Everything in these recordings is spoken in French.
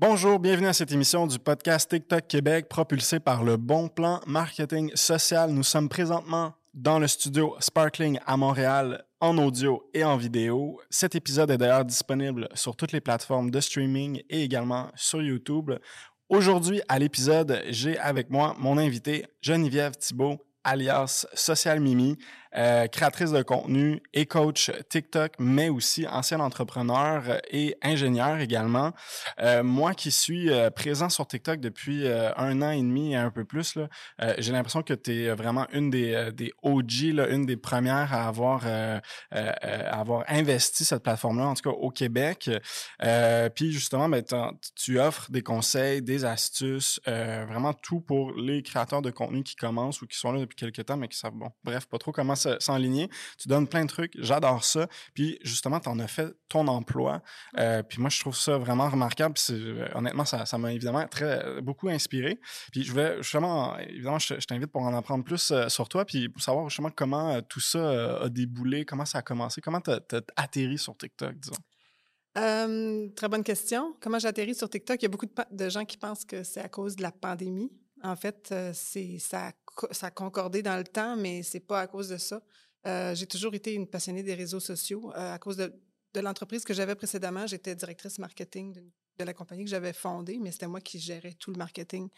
Bonjour, bienvenue à cette émission du podcast TikTok Québec propulsé par le Bon Plan Marketing Social. Nous sommes présentement dans le studio Sparkling à Montréal en audio et en vidéo. Cet épisode est d'ailleurs disponible sur toutes les plateformes de streaming et également sur YouTube. Aujourd'hui, à l'épisode, j'ai avec moi mon invité Geneviève Thibault, alias Social Mimi, euh, créatrice de contenu et coach TikTok, mais aussi ancienne entrepreneur et ingénieur également. Euh, moi qui suis euh, présent sur TikTok depuis un an et demi et un peu plus, j'ai l'impression que tu es vraiment une des, OG, une des premières à avoir, à avoir investi cette plateforme-là, en tout cas au Québec. puis justement, ben, tu offres des conseils, des astuces, vraiment tout pour les créateurs de contenu qui commencent ou qui sont là depuis quelques temps, mais qui savent, bon, bref, pas trop comment s'enligner. Tu donnes plein de trucs. J'adore ça. Puis justement, tu en as fait ton emploi. Euh, puis moi, je trouve ça vraiment remarquable. Puis euh, honnêtement, ça, m'a évidemment très beaucoup inspiré. Puis je vais justement, évidemment, je, t'invite pour en apprendre plus euh, sur toi, puis pour savoir justement comment tout ça a déboulé, comment ça a commencé, comment tu as, atterri sur TikTok, disons. très bonne question. Comment j'ai atterri sur TikTok? Il y a beaucoup de, gens qui pensent que c'est à cause de la pandémie. En fait, c'est ça, a concordé dans le temps, mais c'est pas à cause de ça. j'ai toujours été une passionnée des réseaux sociaux. à cause de, l'entreprise que j'avais précédemment, j'étais directrice marketing de, la compagnie que j'avais fondée, mais c'était moi qui gérais tout le marketing.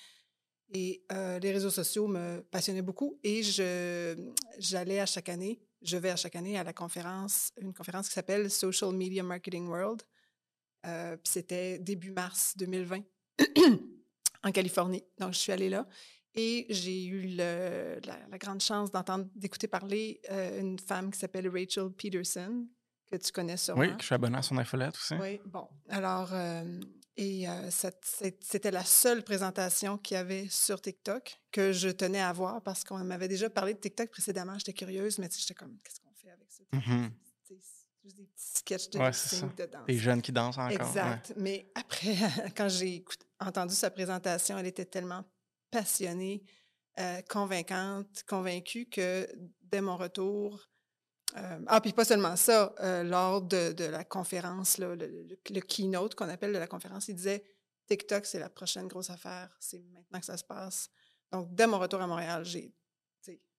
Et les réseaux sociaux me passionnaient beaucoup et j'allais à chaque année, je vais à chaque année à la conférence, une conférence qui s'appelle Social Media Marketing World. c'était début mars 2020 en Californie. Donc, je suis allée là et j'ai eu la, grande chance d'entendre, d'écouter parler euh, une femme qui s'appelle Rachel Peterson, que tu connais sûrement. Oui, je suis abonnée à son infolette aussi. Oui, bon. Alors, euh, et euh, c'était la seule présentation qu'il y avait sur TikTok que je tenais à voir parce qu'on m'avait déjà parlé de TikTok précédemment. J'étais curieuse, mais j'étais comme, qu'est-ce qu'on fait avec ça? Juste des petits sketchs de, de danse. Des jeunes qui dansent encore. Exact. Mais après, quand j'ai entendu sa présentation, elle était tellement passionnée, euh, convaincante, convaincue que dès mon retour, euh, ah, puis pas seulement ça, euh, lors de, de, la conférence, là, le, le, keynote qu'on appelle de la conférence, il disait TikTok, c'est la prochaine grosse affaire, c'est maintenant que ça se passe. Donc, dès mon retour à Montréal, j'ai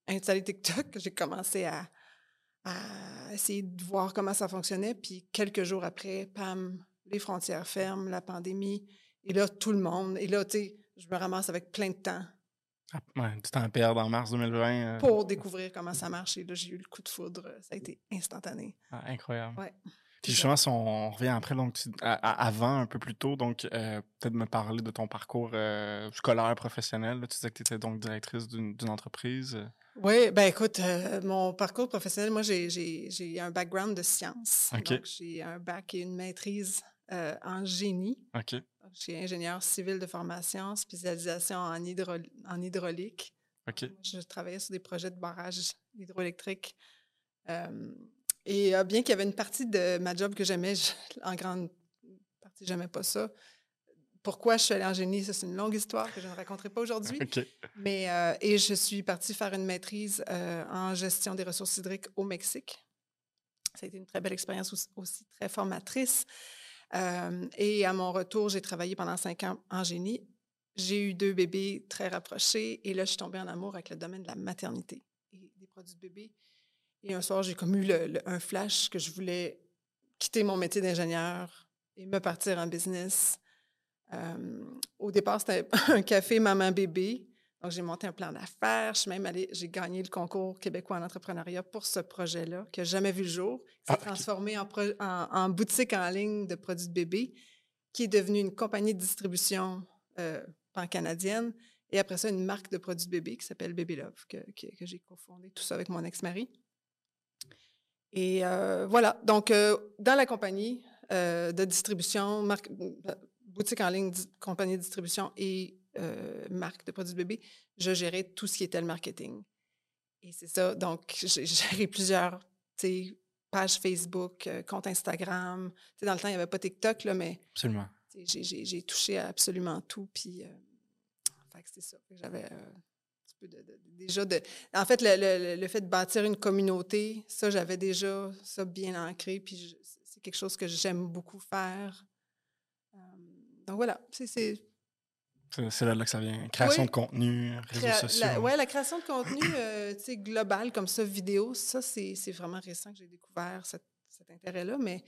installé TikTok, j'ai commencé à, à, essayer de voir comment ça fonctionnait, puis quelques jours après, pam, les frontières ferment, la pandémie, et là, tout le monde, et là, tu sais, je me ramasse avec plein de temps. Ah, ouais, du temps à perdre en mars 2020. Euh. Pour découvrir comment ça marche. Et là, j'ai eu le coup de foudre. Ça a été instantané. Ah, incroyable. Ouais. Puis justement, si on revient après, donc avant, un peu plus tôt, donc euh, peut-être me parler de ton parcours euh, scolaire, professionnel. tu disais que tu étais donc directrice d'une entreprise. Oui, ben écoute, mon parcours professionnel, moi, j'ai un background de sciences. Donc, j'ai un bac et une maîtrise en génie. OK. Je suis ingénieur civil de formation, spécialisation en, en hydraulique. Je travaillais sur des projets de barrage hydroélectrique. et bien qu'il y avait une partie de ma job que j'aimais, en grande partie, j'aimais pas ça. Pourquoi je suis allée en génie, ça c'est une longue histoire que je ne raconterai pas aujourd'hui. Mais et je suis partie faire une maîtrise en gestion des ressources hydriques au Mexique. Ça a été une très belle expérience aussi très formatrice et à mon retour, j'ai travaillé pendant cinq ans en génie. J'ai eu deux bébés très rapprochés et là, je suis tombée en amour avec le domaine de la maternité et des produits de bébé. Et un soir, j'ai comme eu un flash que je voulais quitter mon métier d'ingénieur et me partir en business. Au départ, c'était un café maman-bébé. Donc, j'ai monté un plan d'affaires. Je suis même allée, j'ai gagné le concours québécois en entrepreneuriat pour ce projet-là, qui n'a jamais vu le jour. Il s'est ah, transformé en, en, boutique en ligne de produits de bébé, qui est devenue une compagnie de distribution euh, pan-canadienne. Et après ça, une marque de produits de bébé qui s'appelle Baby Love, que, que, j'ai cofondé, tout ça avec mon ex-mari. Et euh, voilà. Donc, euh, dans la compagnie de distribution, marque, boutique en ligne, compagnie de distribution et euh, marque de produits bébés, je gérais tout ce qui était le marketing. Et c'est ça. Donc, j'ai géré plusieurs pages Facebook, euh, comptes Instagram. dans le temps, il n'y avait pas TikTok, là, mais. Absolument. J'ai touché à absolument tout. Puis, euh, c'est ça. J'avais un petit peu de, déjà de. En fait, le, le, fait de bâtir une communauté, ça, j'avais déjà ça bien ancré. Puis, c'est quelque chose que j'aime beaucoup faire donc voilà, c'est c'est là, que ça vient. Création de contenu, réseaux sociaux. Oui, la création de contenu euh, global comme ça, vidéo, ça, c'est vraiment récent que j'ai découvert cet, intérêt-là. Mais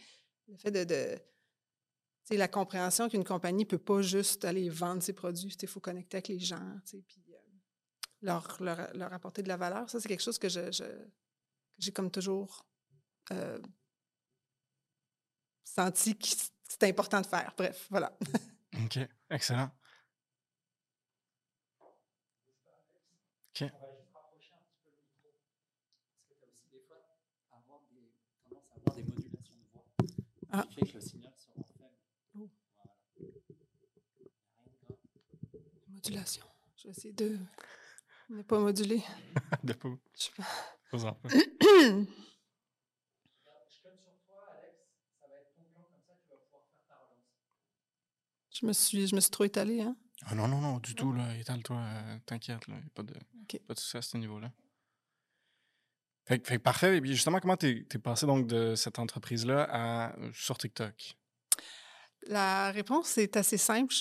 le fait de. de la compréhension qu'une compagnie ne peut pas juste aller vendre ses produits, il faut connecter avec les gens, puis euh, leur, leur, leur, apporter de la valeur. Ça, c'est quelque chose que j'ai je, comme toujours euh, senti que c'était important de faire. Bref, voilà. OK, excellent. On va juste rapprocher un petit peu le micro. Parce que tu as aussi des fois avoir des, tendance à avoir des modulations de voix. Ah. Qui fait que le signal sera faible. Oh. Voilà. Modulation. Je vais essayer de ne pas moduler. de pas. Je sais pas. Pas en pas. Je me suis, je me suis trop étalée, hein? Ah non, non, non, du tout, là. Étale-toi, euh, t'inquiète, là. Pas de, pas de soucis à ce niveau-là. Fait, fait, parfait. Et puis justement, comment t'es es passé donc de cette entreprise-là à euh, sur TikTok? La réponse est assez simple.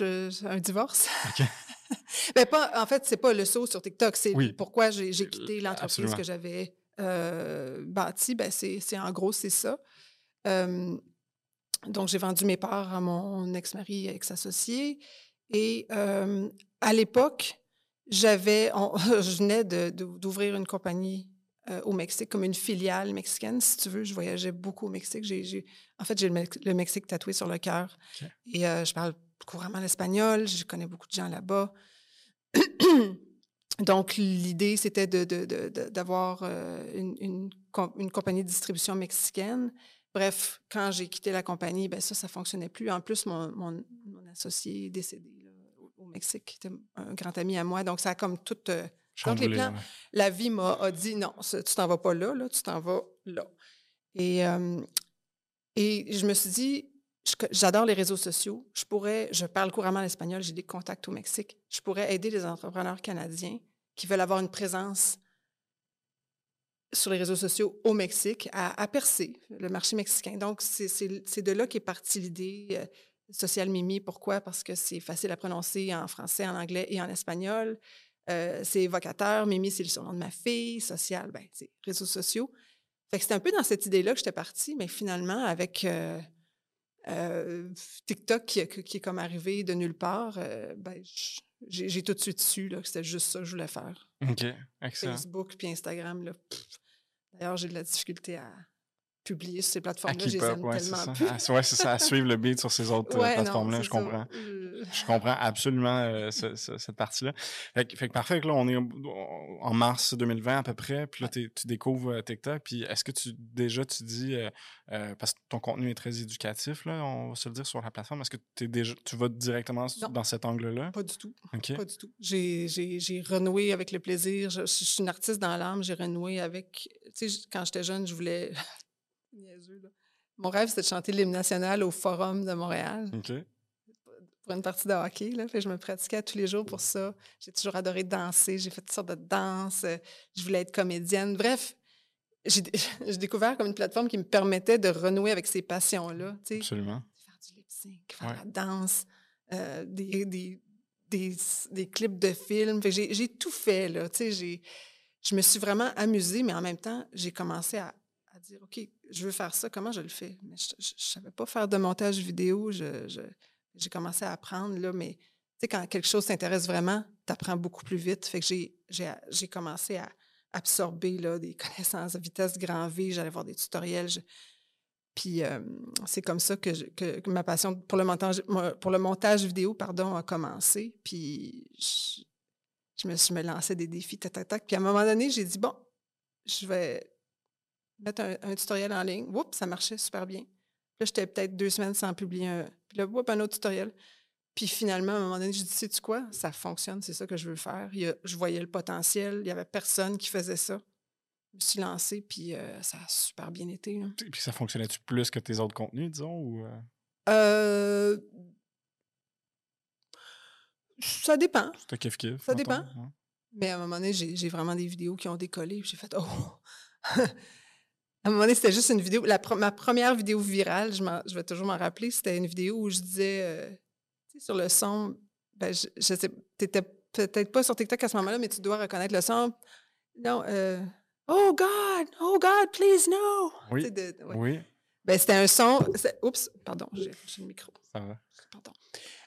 un divorce. OK. ben pas, en fait, c'est pas le saut sur TikTok. C'est pourquoi j'ai quitté l'entreprise que j'avais euh, bâtie. Ben c'est en gros, c'est ça. Donc, j'ai vendu mes parts à mon ex-mari, ex-associé. Et à l'époque, j'avais, je venais d'ouvrir une compagnie au Mexique comme une filiale mexicaine, si tu veux. Je voyageais beaucoup au Mexique. En fait, j'ai le, Mexique tatoué sur le cœur. Et je parle couramment l'espagnol. Je connais beaucoup de gens là-bas. Donc, l'idée, c'était d'avoir une, une, compagnie de distribution mexicaine. Bref, quand j'ai quitté la compagnie, ben ça, ça fonctionnait plus. En plus, mon, mon, associé est décédé au Mexique, qui était un grand ami à moi. Donc, ça a comme tout euh, les plans. La vie m'a dit non, tu t'en vas pas là, là tu t'en vas là. Et, euh, et je me suis dit, j'adore les réseaux sociaux. Je pourrais, je parle couramment l'espagnol, j'ai des contacts au Mexique. Je pourrais aider les entrepreneurs canadiens qui veulent avoir une présence sur les réseaux sociaux au Mexique à, percer le marché mexicain. Donc, c'est de là qu'est partie l'idée euh, Social Mimi. Pourquoi? Parce que c'est facile à prononcer en français, en anglais et en espagnol. Euh, c'est évocateur. Mimi, c'est le surnom de ma fille. Social, ben, c'est réseaux sociaux. Fait que c'était un peu dans cette idée-là que j'étais partie, mais finalement, avec euh, TikTok qui, qui, est comme arrivé de nulle part, ben, j'ai tout de suite su que c'était juste ça que je voulais faire. OK, excellent. Facebook puis Instagram, là, D'ailleurs, j'ai de la difficulté à publier sur ces plateformes-là. Je les aime tellement plus. c'est ça, à suivre le beat sur ces autres euh, plateformes-là, je comprends. Je comprends absolument euh, cette partie-là. Fait, que parfait, là, on est en mars 2020 à peu près, puis là, tu découvres euh, TikTok, puis est-ce que tu déjà tu dis, parce que ton contenu est très éducatif, là, on va se le dire sur la plateforme, est-ce que es déjà, tu vas directement dans cet angle-là? Pas du tout. Pas du tout. J'ai renoué avec le plaisir. Je, je suis une artiste dans l'âme, j'ai renoué avec... Tu sais, quand j'étais jeune, je voulais mon rêve, c'était de chanter l'hymne national au Forum de Montréal. Pour une partie de hockey. Là. je me pratiquais tous les jours pour ça. J'ai toujours adoré danser. J'ai fait toutes sortes de danses. Je voulais être comédienne. Bref, j'ai découvert comme une plateforme qui me permettait de renouer avec ces passions-là. Absolument. Faire du lip sync, faire la danse, euh, des, des, des, clips de films. J'ai tout fait. Là. Je me suis vraiment amusée, mais en même temps, j'ai commencé à à dire, OK, je veux faire ça, comment je le fais? Mais je ne savais pas faire de montage vidéo. j'ai commencé à apprendre, là, mais tu sais, quand quelque chose t'intéresse vraiment, tu apprends beaucoup plus vite. Fait que j'ai commencé à absorber là, des connaissances à vitesse grand V. J'allais voir des tutoriels. Puis c'est comme ça que, que, ma passion pour le montage, pour le montage vidéo pardon, a commencé. Puis je, me, suis me lançais des défis, tac, tac, tac. Puis à un moment donné, j'ai dit, bon, je vais, mettre un, tutoriel en ligne. Oups, ça marchait super bien. Là, j'étais peut-être deux semaines sans publier un. Puis là, oups, un autre tutoriel. Puis finalement, à un moment donné, je dit, sais-tu quoi? Ça fonctionne, c'est ça que je veux faire. je voyais le potentiel. Il n'y avait personne qui faisait ça. Je me suis lancée, puis euh, ça a super bien été. Et puis ça fonctionnait-tu plus que tes autres contenus, disons? Ou euh? Euh, Ça dépend. C'était kiff-kiff. Ça dépend. Mais à un moment donné, j'ai vraiment des vidéos qui ont décollé. J'ai fait, oh! À un moment donné, c'était juste une vidéo. ma première vidéo virale, je, je vais toujours m'en rappeler, c'était une vidéo où je disais, euh, sur le son, ben, je, je sais, t'étais peut-être pas sur TikTok à ce moment-là, mais tu dois reconnaître le son. Non, euh, Oh God, oh God, please no. Oui. oui. Ben, c'était un son. Oups, pardon, j'ai le micro. Ça va. Pardon.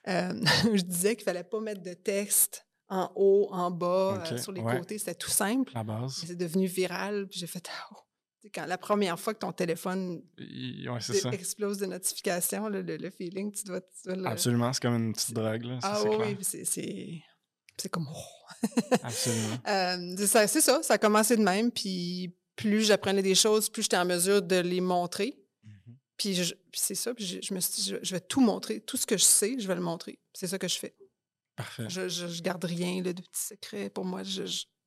Euh, je disais qu'il fallait pas mettre de texte en haut, en bas, euh, sur les côtés. C'était tout simple. La base. C'est devenu viral. Puis j'ai fait, oh, quand la première fois que ton téléphone explose de notifications, le, feeling, tu dois. Absolument, c'est comme une petite drogue. Là, ah oui, c'est comme. Oh. Absolument. euh, c'est ça, ça a commencé de même. Puis plus j'apprenais des choses, plus j'étais en mesure de les montrer. Mm-hmm. Puis, c'est ça, puis je, me suis dit, je, vais tout montrer. Tout ce que je sais, je vais le montrer. C'est ça que je fais. Parfait. Je, je, garde rien de petits secrets. Pour moi,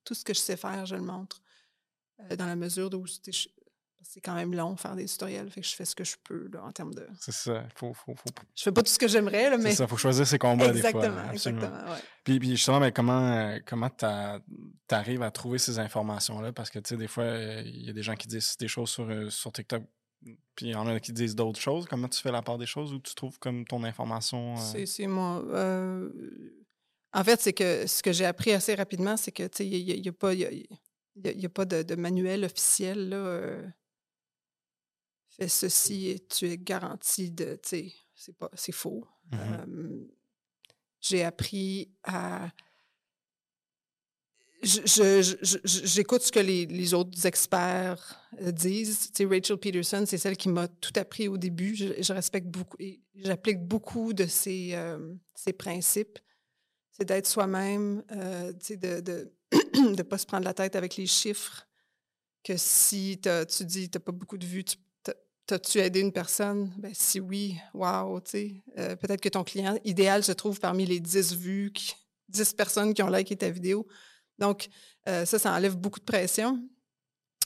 tout ce que je sais faire, je le montre. Euh, dans la mesure où c'est quand même long faire des tutoriels, fait que je fais ce que je peux là, en termes de. C'est ça. Faut, faut, faut... Je fais pas tout ce que j'aimerais, mais. C'est ça, faut choisir ses combats exactement, des fois. Exactement, ouais. Puis, puis justement, mais comment, euh, comment tu arrives à trouver ces informations-là? Parce que, tu sais, des fois, il y a des gens qui disent des choses sur, euh, sur TikTok, puis il y en a qui disent d'autres choses. Comment tu fais la part des choses ou tu trouves comme ton information? C'est moi. En fait, c'est que ce que j'ai appris assez rapidement, c'est que, tu sais, il n'y a, pas. Il n'y a, pas de, manuel officiel. Là, euh, fais ceci et tu es garanti de. Tu sais, c'est faux. Mmh j'ai appris à. J'écoute ce que les, autres experts euh, disent. Tu sais, Rachel Peterson, c'est celle qui m'a tout appris au début. Je, respecte beaucoup et j'applique beaucoup de ses, euh, principes. C'est d'être soi-même, tu sais, de de ne pas se prendre la tête avec les chiffres, que si tu dis tu n'as pas beaucoup de vues, T'as-tu aidé une personne? Ben, si oui, wow, tu. Euh, peut-être que ton client idéal se trouve parmi les 10 vues, 10 personnes qui ont liké ta vidéo. Donc, euh, ça, ça enlève beaucoup de pression.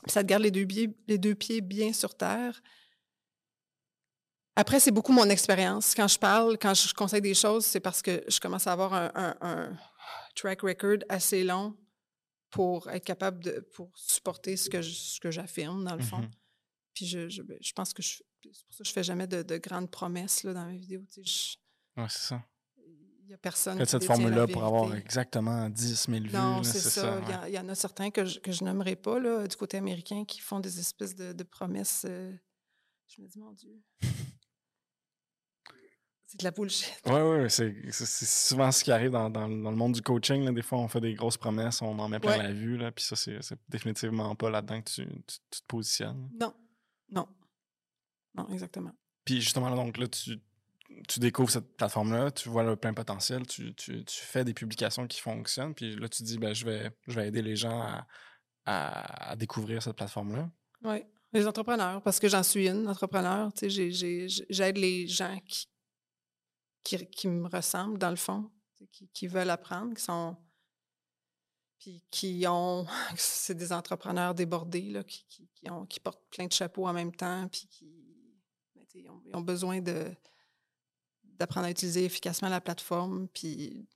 Ça te garde les deux pieds bien sur terre. Après, c'est beaucoup mon expérience. Quand je parle, quand je conseille des choses, c'est parce que je commence à avoir un track record assez long pour être capable de pour supporter ce que ce que j'affirme dans le fond. Mmh Puis je, je, ben, je, pense que je c'est pour ça que je fais jamais de, de grandes promesses là, dans mes vidéos. Tu sais, ouais, c'est ça. Il n'y a personne Faites cette formule-là pour avoir exactement 10 000 vues. Non, c'est ça. Il y, en a certains que je, que je nommerai pas là, du côté américain qui font des espèces de, de promesses. Euh, je me dis, mon Dieu. C'est de la bullshit. Oui, oui, c'est souvent ce qui arrive dans, dans, le monde du coaching. Là. Des fois, on fait des grosses promesses, on en met plein la vue, là, puis ça, c'est définitivement pas là-dedans que tu, tu, te positionnes. Non, non. Non, exactement. Puis justement, donc là, tu, tu découvres cette plateforme-là, tu vois le plein potentiel, tu, tu, fais des publications qui fonctionnent, puis là, tu dis, ben, je, vais, je vais aider les gens à, à, découvrir cette plateforme-là. Oui, les entrepreneurs, parce que j'en suis une entrepreneur. J'aide les gens qui, qui, me ressemblent, dans le fond, qui, veulent apprendre, qui sont. Puis qui ont. C'est des entrepreneurs débordés, là, qui, portent plein de chapeaux en même temps, puis qui. Ben, ont, besoin de d'apprendre à utiliser efficacement la plateforme, puis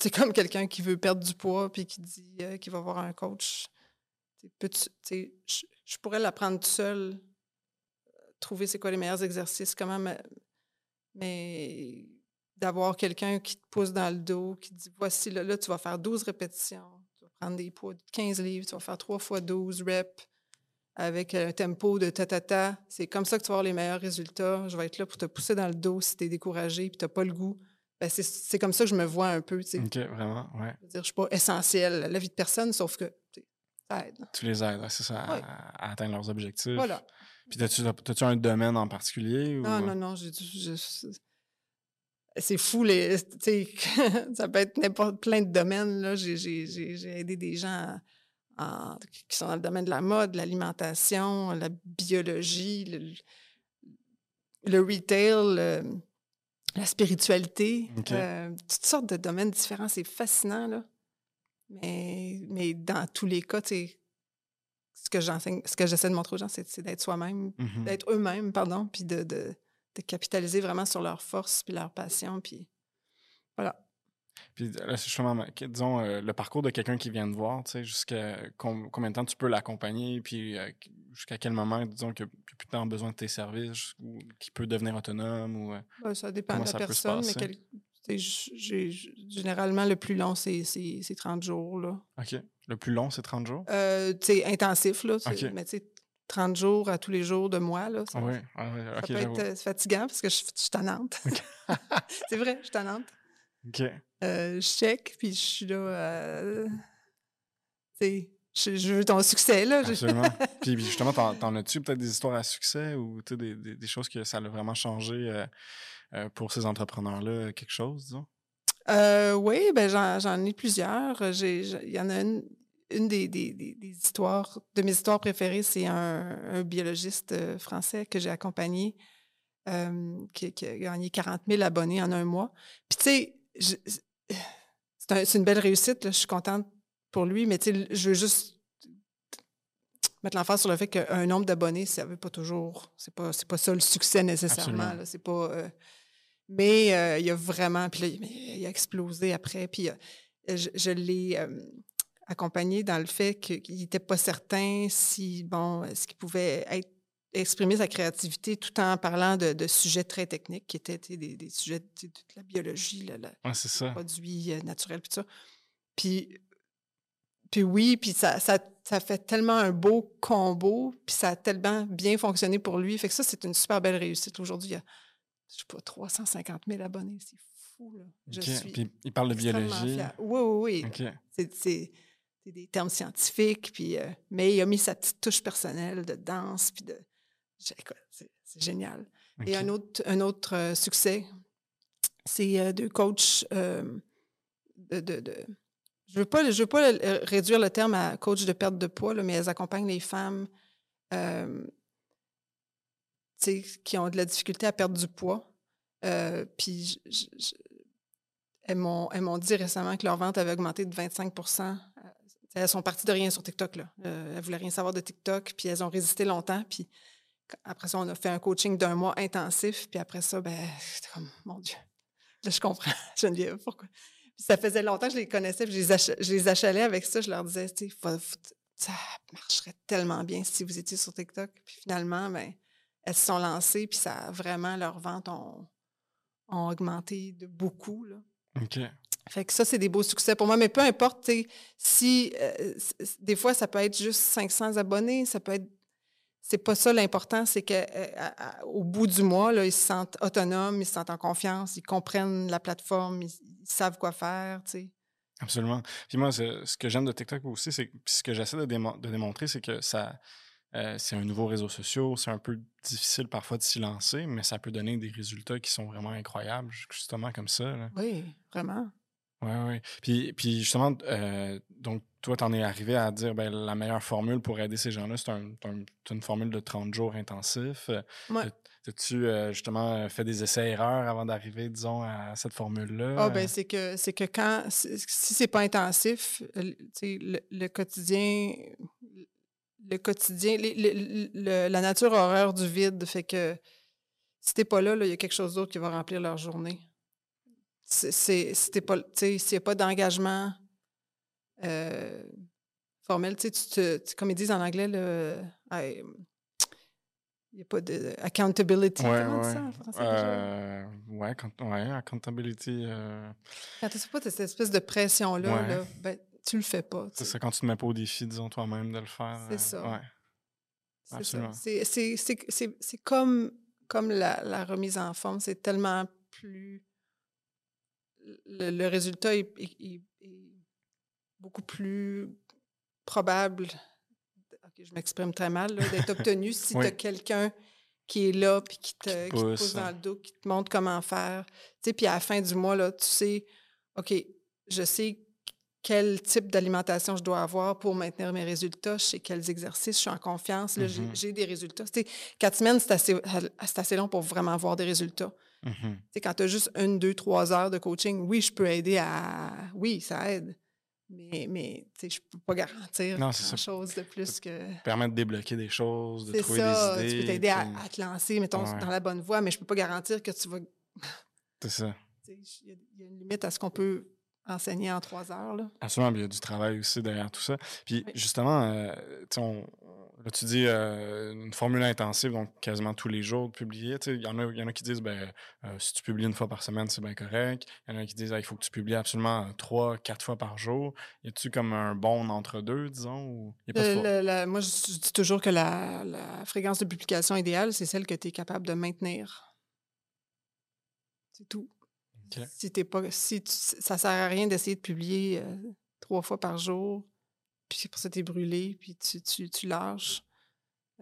c'est comme quelqu'un qui veut perdre du poids puis qui dit euh, qu'il va voir un coach. je, pourrais l'apprendre tout seul, trouver c'est quoi les meilleurs exercices, comment mais d'avoir quelqu'un qui te pousse dans le dos, qui te dit voici, là, là, tu vas faire 12 répétitions, tu vas prendre des poids de 15 livres, tu vas faire 3 fois 12 reps avec un tempo de ta-ta-ta. C'est comme ça que tu vas avoir les meilleurs résultats. Je vais être là pour te pousser dans le dos si tu es découragé et tu n'as pas le goût. Ben c'est comme ça que je me vois un peu. OK, vraiment, ouais. Je ne suis pas essentielle à la vie de personne, sauf que ça aide. Tu les aides, c'est ça, à, atteindre leurs objectifs. Voilà. Puis, as-tu un domaine en particulier? Non, non, non. c'est fou, les, ça peut être n'importe plein de domaines. J'ai aidé des gens qui sont dans le domaine de la mode, l'alimentation, la biologie, le, retail, la spiritualité. Euh, toutes sortes de domaines différents. C'est fascinant, là. Mais, mais dans tous les cas, tu ce que j'enseigne, ce que j'essaie de montrer aux gens, c'est, d'être soi-même, mmh d'être eux-mêmes, pardon, puis de, de, capitaliser vraiment sur leurs forces puis leur passion, puis voilà. Puis là, justement, disons, euh, le parcours de quelqu'un qui vient de voir, tu sais, jusqu'à combien de temps tu peux l'accompagner, puis euh, jusqu'à quel moment, disons, qu'il n'y a plus tant besoin de tes services, ou qu'il peut devenir autonome, ou... Ben, ça dépend de la personne, mais généralement, le plus long, c'est 30 jours, là. OK. Le plus long, c'est 30 jours? Euh, intensif, là. Mais tu sais, 30 jours à tous les jours de moi, là. Ça, oui, ah ça peut être fatigant parce que je, suis tannante. c'est vrai, je suis tannante. OK. Euh, je check, puis je suis là. Euh, tu sais, je, veux ton succès, là. Absolument. puis justement, t'en, as-tu peut-être des histoires à succès ou des, des, des, choses que ça a vraiment changé euh, pour ces entrepreneurs-là, quelque chose, disons? oui, ben j'en, ai plusieurs. Il y en a une, une des, des, des, histoires, de mes histoires préférées, c'est un, un biologiste français que j'ai accompagné qui, qui, a gagné 40 000 abonnés en un mois. Puis tu sais, c'est une belle réussite. Je suis contente pour lui, mais je veux juste mettre l'emphase sur le fait qu'un nombre d'abonnés, ça veut pas toujours. C'est pas, pas ça le succès nécessairement. C'est pas. Euh, mais euh, il a vraiment. Puis là, il a explosé après. Puis euh, je, l'ai accompagné dans le fait qu'il n'était pas certain si, bon, ce qu'il pouvait être exprimer sa créativité tout en parlant de, sujets très techniques qui étaient des, sujets de, la biologie, le ouais, produits euh, naturels, puis ça. Puis, puis oui, puis ça, ça, ça, fait tellement un beau combo, puis ça a tellement bien fonctionné pour lui. Fait que ça, c'est une super belle réussite. Aujourd'hui, il y a, je sais pas, 350 000 abonnés. C'est fou, là. Je suis puis il parle de biologie. Oui, oui, oui. C'est des termes scientifiques, puis, euh, mais il a mis sa petite touche personnelle de danse, puis de c'est génial. Et un autre, un autre euh, succès, c'est euh, deux coachs euh, de, Je ne veux pas, pas réduire le terme à coach de perte de poids, mais elles accompagnent les femmes qui ont de la difficulté à perdre du poids. puis elles m'ont dit récemment que leur vente avait augmenté de 25% Elles sont parties de rien sur TikTok. Là. elles ne voulaient rien savoir de TikTok, puis elles ont résisté longtemps. Puis après ça, on a fait un coaching d'un mois intensif. Puis après ça, ben, j'étais comme, mon Dieu. Là, je comprends, Geneviève, pourquoi? Puis ça faisait longtemps que je les connaissais, puis je les, achalais avec ça. Je leur disais, tu ça marcherait tellement bien si vous étiez sur TikTok. Puis finalement, ben, elles se sont lancées, puis ça vraiment, leurs ventes ont, augmenté de beaucoup. Là. OK. Fait que ça, c'est des beaux succès pour moi. Mais peu importe, si euh, des fois, ça peut être juste 500 abonnés, ça peut être c'est pas ça l'important, c'est qu'au euh, bout du mois, là, ils se sentent autonomes, ils se sentent en confiance, ils comprennent la plateforme, ils, savent quoi faire, tu sais. Absolument. Puis moi, ce, que j'aime de TikTok aussi, c'est ce que j'essaie de, démontrer, c'est que ça, euh, c'est un nouveau réseau social, c'est un peu difficile parfois de s'y lancer, mais ça peut donner des résultats qui sont vraiment incroyables, justement comme ça. Oui, vraiment. Oui, oui. Puis, puis justement, euh, donc toi, tu en es arrivé à dire ben, la meilleure formule pour aider ces gens-là, c'est un, une formule de 30 jours intensif. Euh, ouais. As-tu euh, justement fait des essais-erreurs avant d'arriver, disons, à cette formule-là? Ah, ben c'est que c'est que quand si c'est pas intensif, le, le, quotidien, le quotidien, la nature horreur du vide fait que si t'es pas là, il y a quelque chose d'autre qui va remplir leur journée c'est pas s'il n'y a pas d'engagement euh, formel, tu comme ils disent en anglais, le, il n'y a pas de accountability. Ouais, Comment ouais. ça en français? Euh, ouais, ouais, accountability. Euh... Quand tu sais pas cette espèce de pression-là, là, ben, tu le fais pas. C'est ça, quand tu te mets pas au défi, disons, toi-même de le faire. C'est ça. Ouais. C'est comme, comme la, la, remise en forme, c'est tellement plus le, résultat est, beaucoup plus probable, je m'exprime très mal, d'être obtenu si tu as quelqu'un qui est là, puis qui te, pousse, dans le dos, qui te montre comment faire. Tu puis à la fin du mois, là, tu sais, OK, je sais quel type d'alimentation je dois avoir pour maintenir mes résultats, je sais quels exercices, je suis en confiance, là, j'ai mm-hmm. des résultats. Tu quatre semaines, c'est assez, assez long pour vraiment avoir des résultats. Mm Quand tu as juste une, deux, trois heures de coaching, oui, je peux aider à. Oui, ça aide. Mais, mais je ne peux pas garantir grand-chose de plus que. Permettre de débloquer des choses, de trouver des idées. Tu peux t'aider à, te lancer, mettons, dans la bonne voie, mais je ne peux pas garantir que tu vas. C'est ça. Il y, a une limite à ce qu'on peut enseigner en trois heures. Là. Absolument, il y a du travail aussi derrière tout ça. Puis justement, euh, on, là, tu dis euh, une formule intensive, donc quasiment tous les jours de publier. Il y, en a, y en a qui disent ben, euh, si tu publies une fois par semaine, c'est bien correct. Il y en a qui disent il faut que tu publies absolument trois, quatre fois par jour. Y a-tu comme un bon entre-deux, disons ou y a pas Moi, je dis toujours que la, la fréquence de publication idéale, c'est celle que tu es capable de maintenir. C'est tout. Si t'es pas, si ça sert à rien d'essayer de publier euh, trois fois par jour, puis pour ça t'es brûlé, puis tu, tu, tu lâches.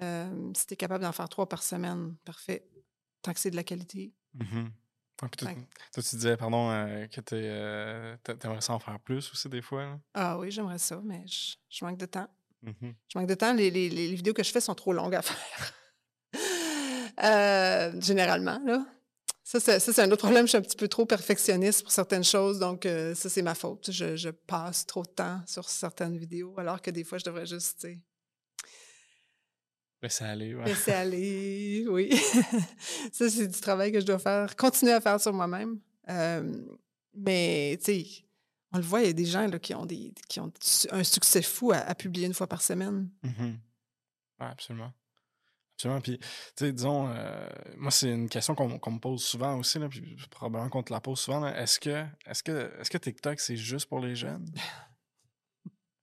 Euh, si t'es capable d'en faire trois par semaine, parfait. Tant que c'est de la qualité. Mmh toi, tu disais, pardon, euh, que tu aimerais ça en faire plus aussi des fois. Ah oui, j'aimerais ça, mais je, manque de temps. Mmh je manque de temps. Les, les, les, vidéos que je fais sont trop longues à faire. généralement, là. Ça, c'est un autre problème. Je suis un petit peu trop perfectionniste pour certaines choses. Donc, euh, ça, c'est ma faute. Je, passe trop de temps sur certaines vidéos, alors que des fois, je devrais juste, tu Laisser aller, ouais. Laisser aller, oui. ça, c'est du travail que je dois faire, continuer à faire sur moi-même. Euh, mais, tu sais, on le voit, il y a des gens là, qui, ont des, qui ont un succès fou à, publier une fois par semaine. Mm-hmm. Oui, absolument. Puis, tu sais, disons, euh, moi, c'est une question qu'on me pose souvent aussi, là, puis probablement qu'on te la pose souvent. Est-ce que, est que, est que TikTok, c'est juste pour les jeunes?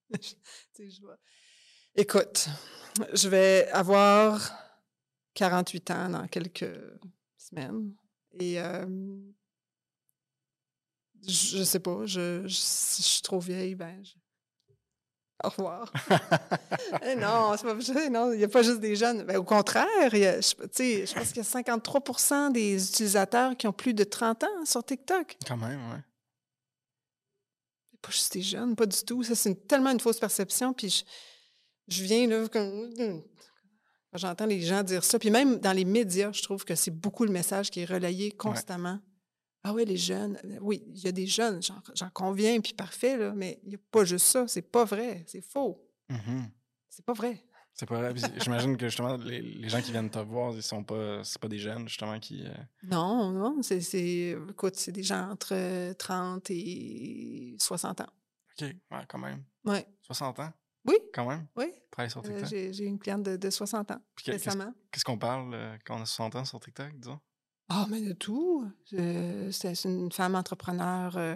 Écoute, je vais avoir 48 ans dans quelques semaines. Et euh, je, sais pas, je, si je suis trop vieille, ben, au revoir. Eh non, c'est pas Non, il n'y a pas juste des jeunes. Ben, au contraire, je, je pense qu'il y a 53% des utilisateurs qui ont plus de 30 ans sur TikTok. Quand même, oui. Pas juste des jeunes, pas du tout. Ça, c'est tellement une fausse perception. Puis je, viens là, comme. J'entends les gens dire ça. Puis même dans les médias, je trouve que c'est beaucoup le message qui est relayé constamment. Ah oui, les jeunes. Euh, oui, il y a des jeunes, j'en conviens, puis parfait, là, mais il n'y a pas juste ça. C'est pas vrai. C'est faux. Mm-hmm. C'est pas vrai. C'est pas vrai. J'imagine que justement, les, gens qui viennent te voir, ils sont pas. C'est pas des jeunes, justement, qui. Euh non, non. C'est. Écoute, c'est des gens entre 30 et 60 ans. OK, ouais, quand même. Oui. 60 ans? Oui. Quand même? Oui. sur euh, TikTok? J'ai une cliente de, 60 ans, récemment. Qu'est-ce qu'on parle quand on a 60 ans sur TikTok, disons? Ah, mais de tout. C'est une femme entrepreneur euh,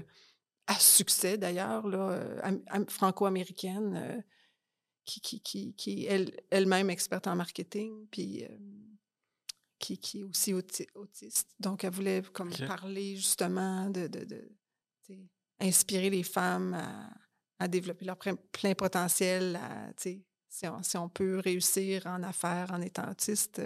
à succès, d'ailleurs, franco-américaine, euh, qui, qui, qui, qui est elle-même experte en marketing, puis qui, qui est aussi autiste. Donc, elle voulait comme parler justement de, de, de inspirer les femmes à, à développer leur plein potentiel, à, si, on, si on peut réussir en affaires en étant autiste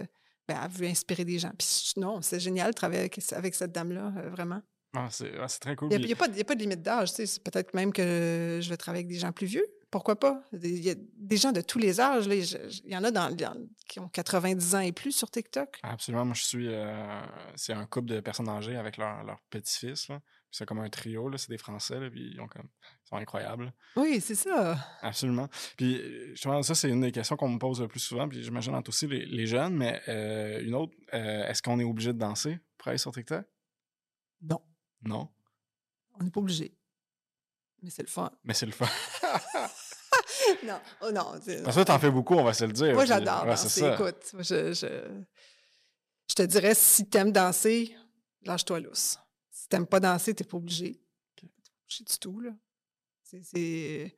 ben, elle veut inspirer des gens. Puis non, c'est génial de travailler avec, cette dame-là, euh, vraiment. Ah, c'est très cool. Il n'y a, pas de limite d'âge. Peut-être même que je vais travailler avec des gens plus vieux. Pourquoi pas? Il y a des gens de tous les âges. Là. Il y en a dans, qui ont 90 ans et plus sur TikTok. Absolument. Moi, je suis. Euh, c'est un couple de personnes âgées avec leur, leur petit-fils. C'est comme un trio, c'est des Français, là, puis ils, ont comme, sont incroyables. Oui, c'est ça. Absolument. Puis, justement, ça, c'est une des questions qu'on me pose le plus souvent, puis j'imagine entre aussi les, jeunes, mais euh, une autre, euh, est-ce qu'on est obligé de danser pour aller sur TikTok? Non. Non? On n'est pas obligé. Mais c'est le fun. Mais c'est le fun. non, oh non. Parce que t'en fais beaucoup, on va se le dire. Moi, j'adore danser. Écoute, je, je, je, te dirais, si t'aimes danser, lâche-toi lousse. Si t'aimes pas danser, t'es pas obligé. T'es pas obligé du tout, là. C'est...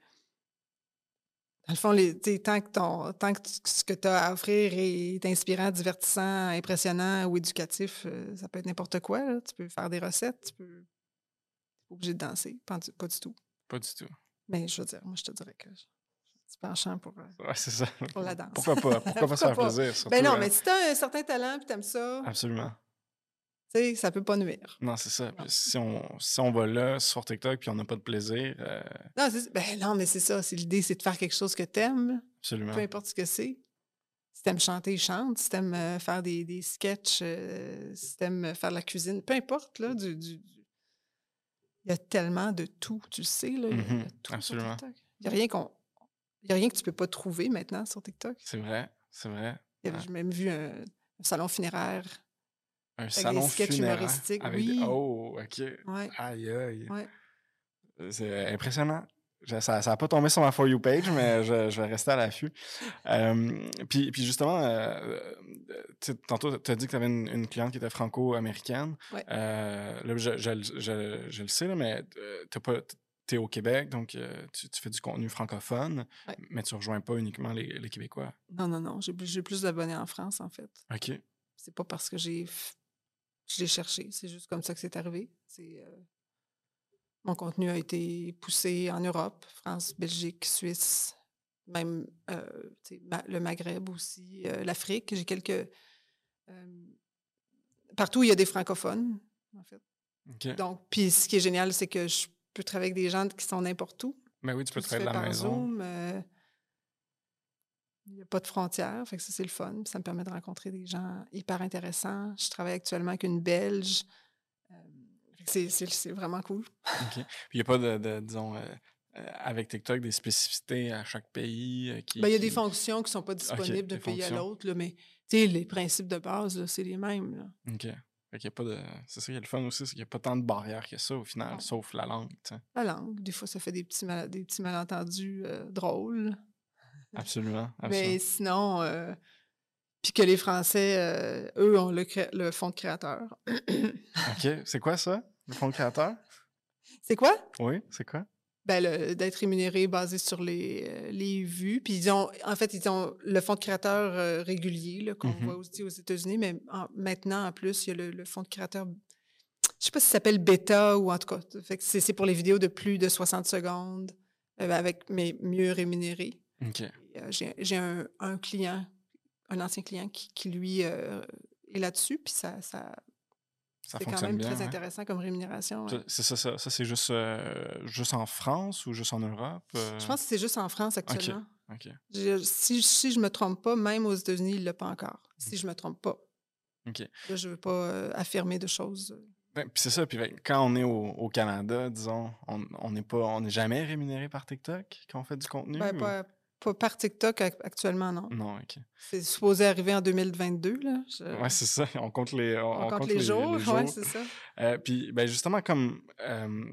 Dans le fond, les, tant que, ton, tant que ce que tu as à offrir est inspirant, divertissant, impressionnant ou éducatif, euh, ça peut être n'importe quoi. Là. Tu peux faire des recettes, tu peux. pas obligé de danser. Pas du, pas du, tout. Pas du tout. Mais je veux dire, moi, je te dirais que je suis penchant pour, euh, ouais, ça. pour la danse. Pourquoi pas? Pourquoi pas se faire plaisir? ben non, mais si tu as un certain talent et tu aimes ça. Absolument. Tu sais, ça peut pas nuire. Non, c'est ça. Si, on, si on va là sur TikTok puis on n'a pas de plaisir. Euh non, ben non, mais c'est ça. L'idée, c'est de faire quelque chose que tu aimes. Absolument. Peu importe ce que c'est. Si tu aimes chanter, chante. Si tu aimes euh, faire des, des sketchs, euh, si tu aimes faire de la cuisine, peu importe. Là, du, du, Il y a tellement de tout, tu le sais. Là, il y a mm-hmm. tout Absolument. Il n'y a rien qu'on. Il y a rien que tu peux pas trouver maintenant sur TikTok. C'est vrai, c'est vrai. J'ai même vu un salon funéraire un salon des funéraire humoristiques, avec oui. Oh, OK. Ouais. Aïe, aïe. Ouais. C'est impressionnant. Ça n'a pas tombé sur ma For You page, mais je, je vais rester à l'affût. puis, puis, justement, euh, tantôt, tu as dit que tu avais une, cliente qui était franco-américaine. Ouais. là, je, je, je, le sais, mais tu es au Québec, donc tu, tu, fais du contenu francophone, mais tu ne rejoins pas uniquement les, les Québécois. Non, non, non. J'ai plus d'abonnés en France, en fait. OK. C'est pas parce que j'ai je l'ai cherché. C'est juste comme ça que c'est arrivé. C'est, euh, mon contenu a été poussé en Europe, France, Belgique, Suisse, même euh, le Maghreb aussi, euh, l'Afrique. J'ai quelques. partout, il y a des francophones, en fait. Donc, puis ce qui est génial, c'est que je peux travailler avec des gens qui sont n'importe où. Mais oui, tu peux travailler de la maison. Il n'y a pas de frontières, fait que ça, c'est le fun. Ça me permet de rencontrer des gens hyper intéressants. Je travaille actuellement avec une Belge. Euh, c'est vraiment cool. OK. Puis il n'y a pas de, disons, euh, euh, avec TikTok, des spécificités à chaque pays qui. Ben, il y a des fonctions qui ne sont pas disponibles d'un pays à l'autre, mais les principes de base, c'est les mêmes. Là. OK. pas de... C'est ça qui est le fun aussi, c'est qu'il n'y a pas tant de barrières que ça au final, sauf la langue. La langue, des fois, ça fait des petits, des petits malentendus drôles. Absolument. Mais sinon, euh, puis que les Français, euh, eux, ont le, le fonds de créateur. OK. C'est quoi ça, le fonds de créateur? C'est quoi? Oui, c'est quoi? Ben, d'être rémunéré basé sur les, euh, les vues. Puis ils ont, en fait, ils ont le fonds de créateur régulier qu'on mm-hmm. voit aussi aux États-Unis, mais maintenant, en plus, il y a le, fonds de créateur je sais pas si ça s'appelle bêta ou en tout cas, c'est pour les vidéos de plus de 60 secondes, avec mais mieux Euh, j'ai un, client, un ancien client qui, lui, euh, est là-dessus, puis ça, ça, c'est quand même très intéressant comme rémunération. C'est ça, ça, ça c'est juste, euh, juste en France ou juste en Europe? Je pense que c'est juste en France actuellement. si, si je ne me trompe pas, même aux États-Unis, il ne l'a pas encore. Si je ne me trompe pas. Là, je ne veux pas affirmer de choses. Ben, puis c'est ça, puis ben, quand on est au, Canada, disons, on n'est pas on n'est jamais rémunéré par TikTok quand on fait du contenu? Ben, pas, pas par TikTok actuellement, non. Non, OK. C'est supposé arriver en 2022, là. Oui, c'est ça. On compte les, on, compte, les, jours. Oui, c'est ça. Euh, puis, ben justement, comme... Euh,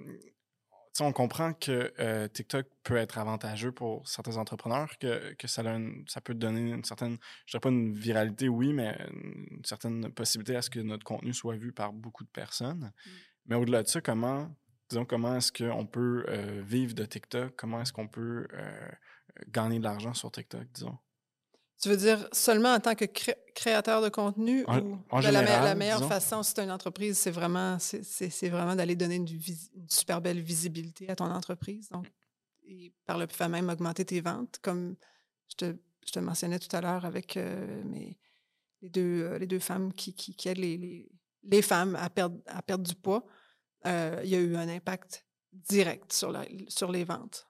on comprend que euh, TikTok peut être avantageux pour certains entrepreneurs, que, que ça, ça peut donner une certaine, je dirais pas une viralité, oui, mais une certaine possibilité à ce que notre contenu soit vu par beaucoup de personnes. Mm. Mais au-delà de ça, comment, disons, comment est-ce qu'on peut vivre de TikTok? Comment est-ce qu'on peut gagner de l'argent sur TikTok, disons. Tu veux dire seulement en tant que créateur de contenu ou la, meilleure façon, si tu as une entreprise, c'est vraiment, c'est, vraiment d'aller donner une, super belle visibilité à ton entreprise. Donc, et par le fait même augmenter tes ventes, comme je te, je te mentionnais tout à l'heure avec euh, mes, les, deux, euh, les deux femmes qui, qui, aident les, les, femmes à perdre, à perdre du poids. Euh, il y a eu un impact direct sur, la, sur les ventes.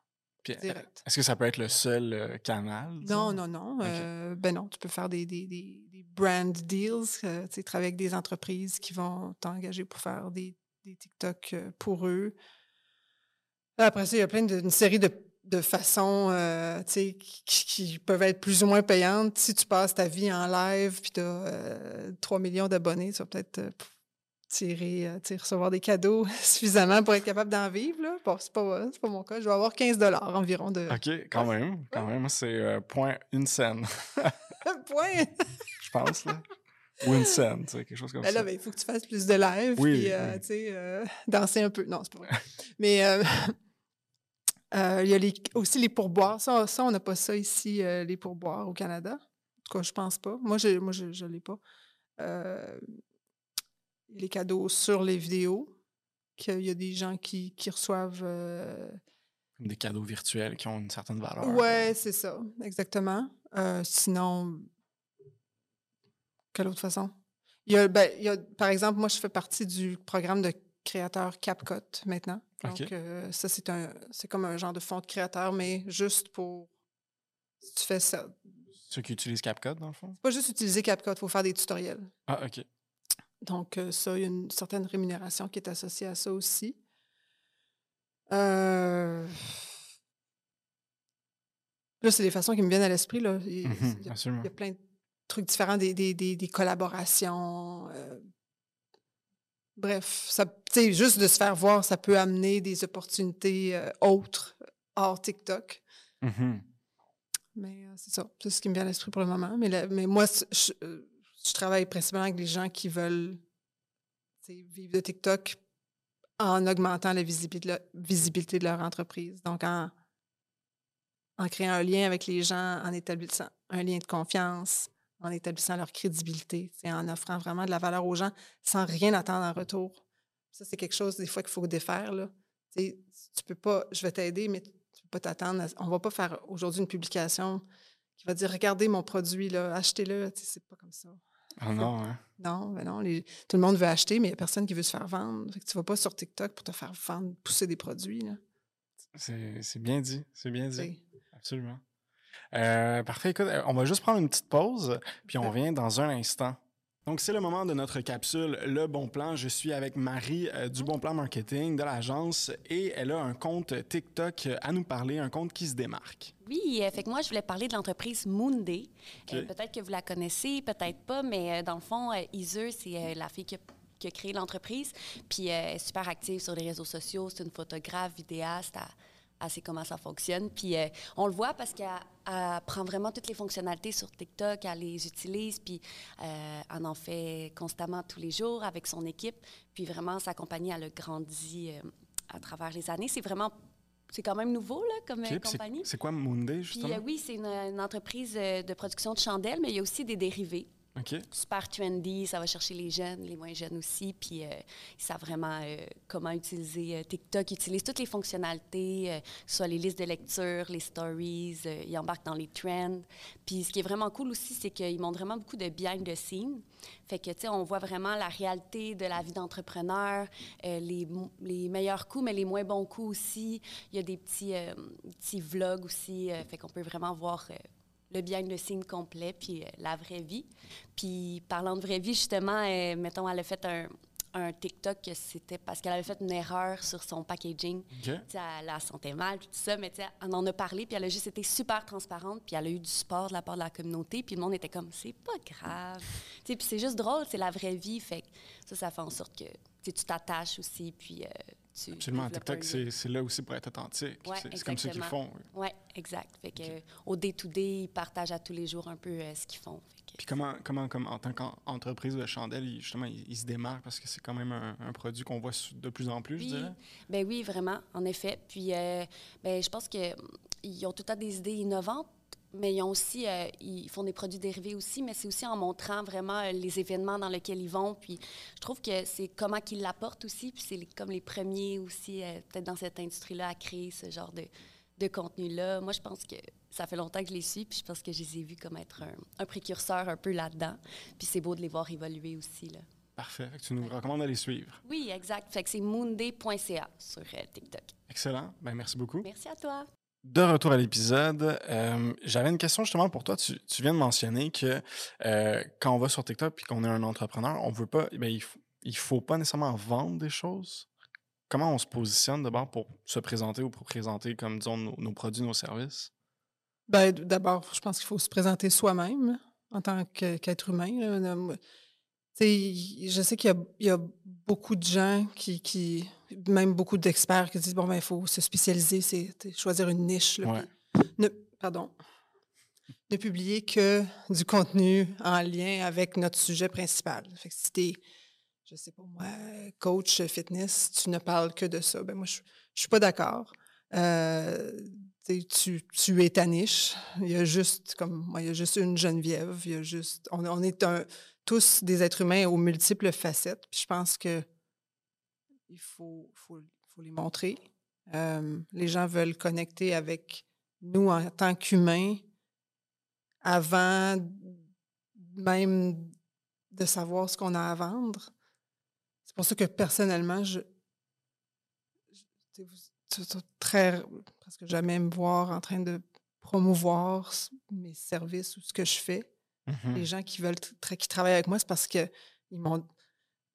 Est-ce que ça peut être le seul euh, canal? Non, non, non. Euh, ben non, tu peux faire des, des, des, brand deals, euh, tu travailler avec des entreprises qui vont t'engager pour faire des, des TikTok pour eux. Après ça, il y a plein d'une série de, de façons qui, qui, peuvent être plus ou moins payantes. Si tu passes ta vie en live puis tu as 3 millions d'abonnés, tu vas peut-être tirer, euh, recevoir des cadeaux suffisamment pour être capable d'en vivre. Là. Bon, c'est pas, pas mon cas. Je vais avoir 15 environ de. OK, quand même. Quand même, c'est euh, point une scène. point! Je pense, là. Ou une scène, tu sais, quelque chose comme ben ça. Là, il faut que tu fasses plus de live, oui, puis, euh, danser un peu. Non, c'est pas vrai. Mais il y a aussi les pourboires. Ça, ça on n'a pas ça ici, les pourboires au Canada. En tout cas, je pense pas. Moi, je moi, je, je l'ai pas les cadeaux sur les vidéos, qu'il y a des gens qui, qui reçoivent. Euh, des cadeaux virtuels qui ont une certaine valeur. Ouais, c'est ça, exactement. Euh, sinon, quelle autre façon? Il y, a, ben, il y, a, par exemple, moi, je fais partie du programme de créateurs CapCut maintenant. Donc, euh, ça, c'est un c'est comme un genre de fonds de créateurs, mais juste pour. Si tu fais ça. Ceux qui utilisent CapCut, dans le fond? Pas juste utiliser CapCut, il faut faire des tutoriels. Ah, OK. Donc, euh, ça, il y a une certaine rémunération qui est associée à ça aussi. Euh, là, c'est les façons qui me viennent à l'esprit. Là. Il, mmh y a, plein de trucs différents, des, des, des, collaborations. Euh, bref, ça, juste de se faire voir, ça peut amener des opportunités euh, autres hors TikTok. Mm-hmm. Mais c'est ça, c'est ce qui me vient à l'esprit pour le moment. Mais, mais moi, je, je, travaille principalement avec des gens qui veulent vivre de TikTok en augmentant la visibilité de, leur entreprise. Donc, en, créant un lien avec les gens, en établissant un lien de confiance, en établissant leur crédibilité, en offrant vraiment de la valeur aux gens sans rien attendre en retour. Ça, c'est quelque chose des fois qu'il faut défaire. Là. tu peux pas, je vais t'aider, mais tu peux pas t'attendre. On va pas faire aujourd'hui une publication qui va dire Regardez mon produit, achetez-le. C'est pas comme ça. Ah non, hein? Non, ben non. tout le monde veut acheter, mais il n'y a personne qui veut se faire vendre. tu ne vas pas sur TikTok pour te faire vendre, pousser des produits. C'est bien dit. C'est bien dit. Absolument. Euh, parfait. Écoute, euh, on va juste prendre une petite pause, puis on revient dans un instant. Donc, c'est le moment de notre capsule Le Bon Plan. Je suis avec Marie euh, du Bon Plan Marketing de l'agence et elle a un compte TikTok à nous parler, un compte qui se démarque. Oui, fait que moi, je voulais parler de l'entreprise Moonday. peut-être que vous la connaissez, peut-être pas, mais dans le fond, Iser, c'est la fille qui a, créé l'entreprise. Puis elle est super active sur les réseaux sociaux. C'est une photographe, vidéaste. Elle, sait comment ça fonctionne. Puis on le voit parce qu'elle elle prend vraiment toutes les fonctionnalités sur TikTok, elle les utilise, puis euh, elle en fait constamment tous les jours avec son équipe. Puis vraiment, sa compagnie, elle a grandi euh, à travers les années. C'est vraiment c'est quand même nouveau là, comme euh, compagnie. C'est quoi Moonday, justement? Puis, oui, c'est une, entreprise de production de chandelles, mais il y a aussi des dérivés. Super trendy, ça va chercher les jeunes, les moins jeunes aussi, puis euh, ils savent vraiment euh, comment utiliser euh, TikTok. Ils utilisent toutes les fonctionnalités, soit les listes de lecture, les stories, ils embarquent dans les trends. Puis ce qui est vraiment cool aussi, c'est qu'ils montrent vraiment beaucoup de behind the scenes. Fait que, tu sais, on voit vraiment la réalité de la vie d'entrepreneur, les, meilleurs coups, mais les moins bons coups aussi. Il y a des petits vlogs aussi, fait qu'on peut vraiment voir le bien le signe complet, puis euh, la vraie vie. Puis parlant de vraie vie, justement, euh, mettons, elle a fait un, un TikTok que c'était parce qu'elle avait fait une erreur sur son packaging. Elle, la sentait mal, tout ça, mais on en a parlé, puis elle a juste été super transparente, puis elle a eu du support de la part de la communauté, puis le monde était comme, c'est pas grave. puis c'est juste drôle, c'est la vraie vie, fait que ça, ça fait en sorte que tu t'attaches aussi, puis... Euh, Absolument. TikTok, c'est là aussi pour être authentique. c'est comme ça qu'ils font. Oui, exact. Fait que, au day-to-day, ils partagent à tous les jours un peu euh, ce qu'ils font. Puis comment, comment comme, en tant qu'entreprise de chandelle, justement, ils, se démarquent parce que c'est quand même un, produit qu'on voit de plus en plus, je dirais? Ben oui, vraiment, en effet. Puis euh, ben, je pense qu'ils ont tout le temps des idées innovantes mais ils ont aussi, euh, ils font des produits dérivés aussi, mais c'est aussi en montrant vraiment euh, les événements dans lesquels ils vont. Puis je trouve que c'est comment qu'ils l'apportent aussi, puis c'est comme les premiers aussi, euh, peut-être dans cette industrie-là, à créer ce genre de, de contenu-là. Moi, je pense que ça fait longtemps que je les suis, puis je pense que je les ai vus comme être un, précurseur un peu là-dedans. Puis c'est beau de les voir évoluer aussi. Là. Parfait. tu nous recommandes d'aller suivre. Oui, exact. Fait que c'est moonday.ca sur TikTok. Excellent. Ben, merci beaucoup. Merci à toi. De retour à l'épisode, euh, j'avais une question justement pour toi. Tu, viens de mentionner que euh, quand on va sur TikTok et qu'on est un entrepreneur, on veut pas, ben, il, faut, faut pas nécessairement vendre des choses. Comment on se positionne d'abord pour se présenter ou pour présenter, comme disons, nos, produits, nos services? Ben, d'abord, je pense qu'il faut se présenter soi-même en tant qu'être humain. je sais qu'il y, a beaucoup de gens qui même beaucoup d'experts qui disent bon, ben, il faut se spécialiser, c'est choisir une niche. ne, pardon. Ne publier que du contenu en lien avec notre sujet principal. Fait que si tu es, je sais pas moi, coach fitness, tu ne parles que de ça. Ben moi, je, je suis pas d'accord. Euh, tu, tu, es ta niche. Il y a juste, comme moi, il y a juste une Geneviève. Il y a juste, on, on est un, tous des êtres humains aux multiples facettes. Puis je pense que il faut, faut, faut les montrer. les gens veulent connecter avec nous en tant qu'humains avant même de savoir ce qu'on a à vendre. C'est pour ça que personnellement, je, très parce que jamais me voir en train de promouvoir mes services ou ce que je fais. Mmh les gens qui veulent qui travaillent avec moi, c'est parce qu'ils m'ont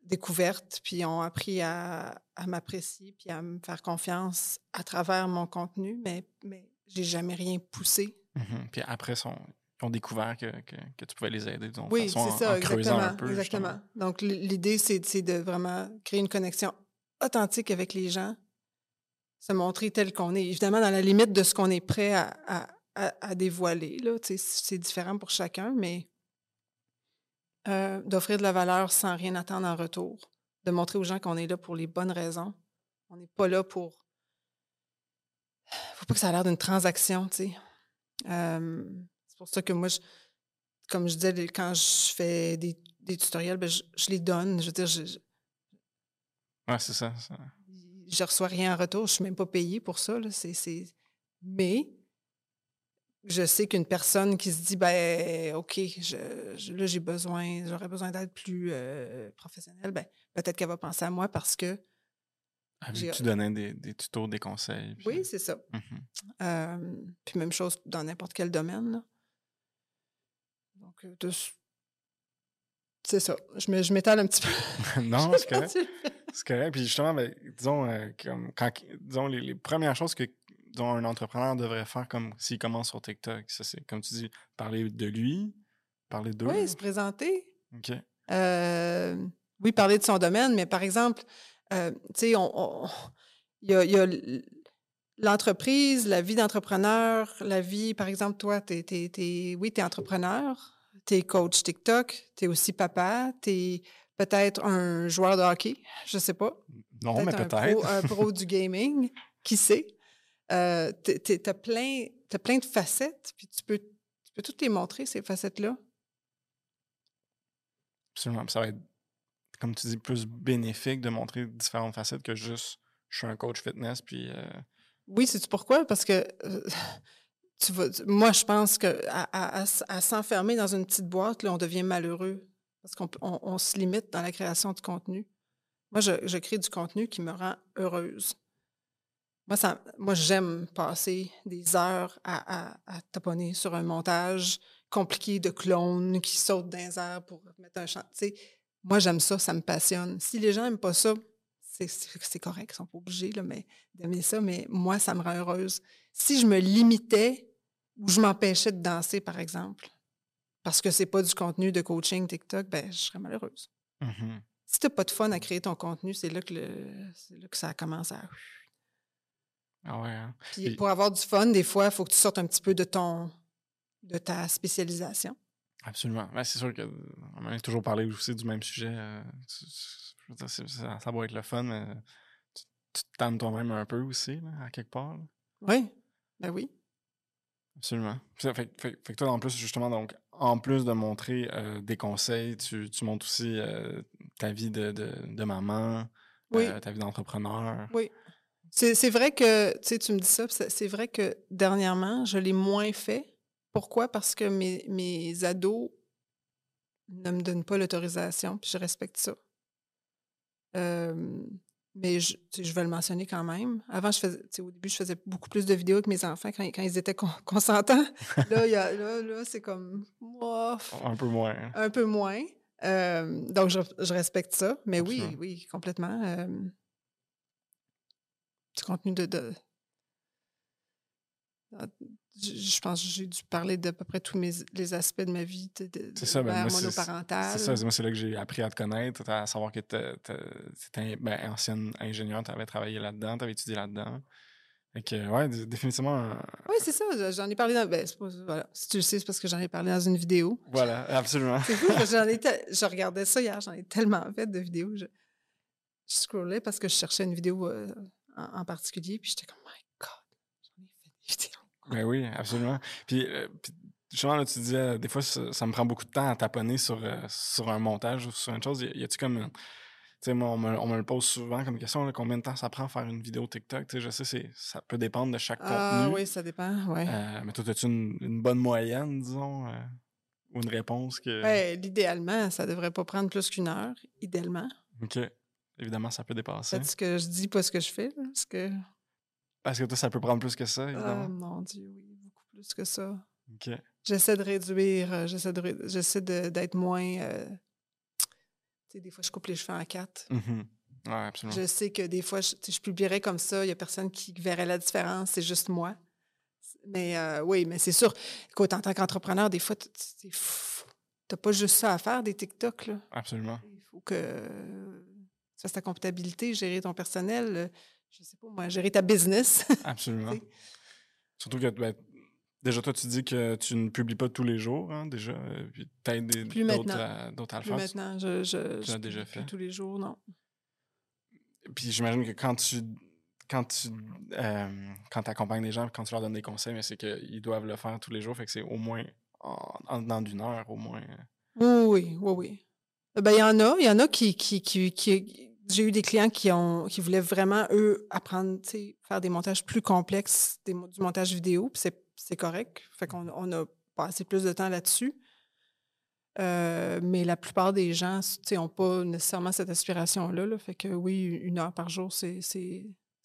découvertes, puis ont appris à, m'apprécier, puis à me faire confiance à travers mon contenu, mais, mais j'ai jamais rien poussé. Mmh puis après, ont découvert que, que, tu pouvais les aider, disons, oui, c'est ça, exactement, un peu, exactement. Donc, l'idée, c'est de vraiment créer une connexion authentique avec les gens, se montrer tel qu'on est. Évidemment, dans la limite de ce qu'on est prêt à, à, à, dévoiler. C'est différent pour chacun, mais euh, d'offrir de la valeur sans rien attendre en retour, de montrer aux gens qu'on est là pour les bonnes raisons. On n'est pas là pour. faut pas que ça ait l'air d'une transaction, tu sais. Euh, c'est pour ça que moi, je, comme je disais, quand je fais des, des tutoriels, ben je, les donne. Je veux dire, je, c'est ça, Je reçois rien en retour. Je suis même pas payée pour ça. Là. Mais je sais qu'une personne qui se dit ben OK, je, là, j'ai besoin, j'aurais besoin d'être plus euh, professionnelle, ben, peut-être qu'elle va penser à moi parce que. Ah, tu donnais des, des, tutos, des conseils. Oui, c'est ça. Mmh puis même chose dans n'importe quel domaine. Donc, euh, c'est ça. Je m'étale un petit peu. non, c'est correct. c'est correct. Puis justement, ben, disons, euh, comme quand, disons les, premières choses que disons, un entrepreneur devrait faire comme s'il commence sur TikTok, ça c'est, comme tu dis, parler de lui, parler d'eux. Oui, se présenter. OK. Euh, oui, parler de son domaine, mais par exemple, tu sais, on, il y a, y a l'entreprise, la vie d'entrepreneur, la vie, par exemple, toi, tu es, oui, tu es entrepreneur, tu es coach TikTok, tu es aussi papa, tu es peut-être un joueur de hockey, je sais pas. Non, mais peut-être. Un, pro du gaming, qui sait? Euh, tu as, plein, plein de facettes, puis tu peux, tu peux toutes les montrer, ces facettes-là. Absolument. Ça va être, comme tu dis, plus bénéfique de montrer différentes facettes que juste je suis un coach fitness, puis. Euh, oui, c'est pourquoi? Parce que euh, tu moi, je pense qu'à à, s'enfermer dans une petite boîte, là, on devient malheureux parce qu'on se limite dans la création de contenu. Moi, je, crée du contenu qui me rend heureuse. Moi, ça, moi j'aime passer des heures à, à, taponner sur un montage compliqué de clones qui sautent dans les airs pour mettre un chant. moi, j'aime ça, ça me passionne. Si les gens n'aiment pas ça, c'est correct, ils sont pas obligés là, mais d'aimer ça, mais moi, ça me rend heureuse. Si je me limitais ou je m'empêchais de danser, par exemple, parce que c'est pas du contenu de coaching TikTok, ben, je serais malheureuse. Mm-hmm. Si tu n'as pas de fun à créer ton contenu, c'est là, que là que ça commence à. Ah ouais. Hein. Puis, pour avoir du fun, des fois, il faut que tu sortes un petit peu de ton de ta spécialisation. Absolument. c'est sûr qu'on a toujours parlé aussi du même sujet. Euh, ça, ça, va être le fun, mais tu, tu te tannes toi-même un peu aussi, à quelque part. Oui, ben oui. Absolument. Fait, fait, fait, que toi, en plus, justement, donc, en plus de montrer euh, des conseils, tu, tu montres aussi euh, ta vie de, de, de maman, ta vie d'entrepreneur. Oui. C'est vrai que, tu sais, tu me dis ça, c'est vrai que dernièrement, je l'ai moins fait. Pourquoi? Parce que mes, mes ados ne me donnent pas l'autorisation, puis je respecte ça mais je, je, vais le mentionner quand même. Avant, je faisais, au début, je faisais beaucoup plus de vidéos avec mes enfants quand, quand ils étaient consentants. là, là, là c'est comme. un peu moins. Un peu moins. donc, je, je, respecte ça. Mais oui, oui, complètement. Euh, du contenu de, de, je pense que j'ai dû parler d'à peu près tous mes, les aspects de ma vie de, de, c'est ça, ben, monoparentale. C'est ça, moi, c'est là que j'ai appris à te connaître, à savoir que tu étais ben, ancienne ingénieure, tu avais travaillé là-dedans, tu avais étudié là-dedans. Fait que, ouais, définitivement. Oui, c'est ça. J'en ai parlé dans. Ben, voilà. Si tu le sais, c'est parce que j'en ai parlé dans une vidéo. Voilà, absolument. c'est fou, j'en ai je regardais ça hier, j'en ai tellement fait de vidéos. Je, je scrollais parce que je cherchais une vidéo euh, en, en, particulier, puis j'étais comme, my God, j'en ai fait des vidéos. Ben oui, absolument. Puis, euh, justement, là, tu disais, des fois, ça, me prend beaucoup de temps à taponner sur, euh, sur un montage ou sur une chose. Y, a-tu comme. Tu sais, moi, on me, le pose souvent comme question, combien de temps ça prend à faire une vidéo TikTok? Tu sais, je sais, ça peut dépendre de chaque ah, contenu. oui, ça dépend, oui. Euh, mais toi, as-tu une, une, bonne moyenne, disons, ou une réponse que... Ben, l'idéalement, ça devrait pas prendre plus qu'une heure, idéalement. OK. Évidemment, ça peut dépasser. C'est ce que je dis, pas ce que je fais. Parce que est-ce que toi, ça peut prendre plus que ça, ah, évidemment? Oh mon Dieu, oui, beaucoup plus que ça. OK. J'essaie de réduire, euh, j'essaie de, j'essaie d'être moins. Euh, tu sais, des fois, je coupe les cheveux en quatre. Mm Oui, absolument. Je sais que des fois, je, je publierais comme ça, il n'y a personne qui verrait la différence, c'est juste moi. Mais euh, oui, mais c'est sûr. Écoute, en tant qu'entrepreneur, des fois, tu n'as pas juste ça à faire, des TikTok. Là. Absolument. Il faut que c'est ta comptabilité, gérer ton personnel, je sais pas moi, gérer ta business. Absolument. Surtout que ben, déjà, toi, tu dis que tu ne publies pas tous les jours, hein, déjà, euh, puis tu d'autres à, à, le faire. Plus maintenant, je, je, déjà fait. tous les jours, non. Puis j'imagine que quand tu quand tu euh, quand accompagnes des gens, quand tu leur donnes des conseils, c'est qu'ils doivent le faire tous les jours, fait que c'est au moins en, dans d'une heure, au moins. Oui, oui, oui. Ben, il y en a, il y en a qui, qui, qui, qui j'ai eu des clients qui ont qui voulaient vraiment, eux, apprendre, faire des montages plus complexes, du montage vidéo, puis c'est correct. Fait qu'on on a passé plus de temps là-dessus. Euh, mais la plupart des gens n'ont pas nécessairement cette aspiration-là. Là. Fait que oui, une heure par jour, c'est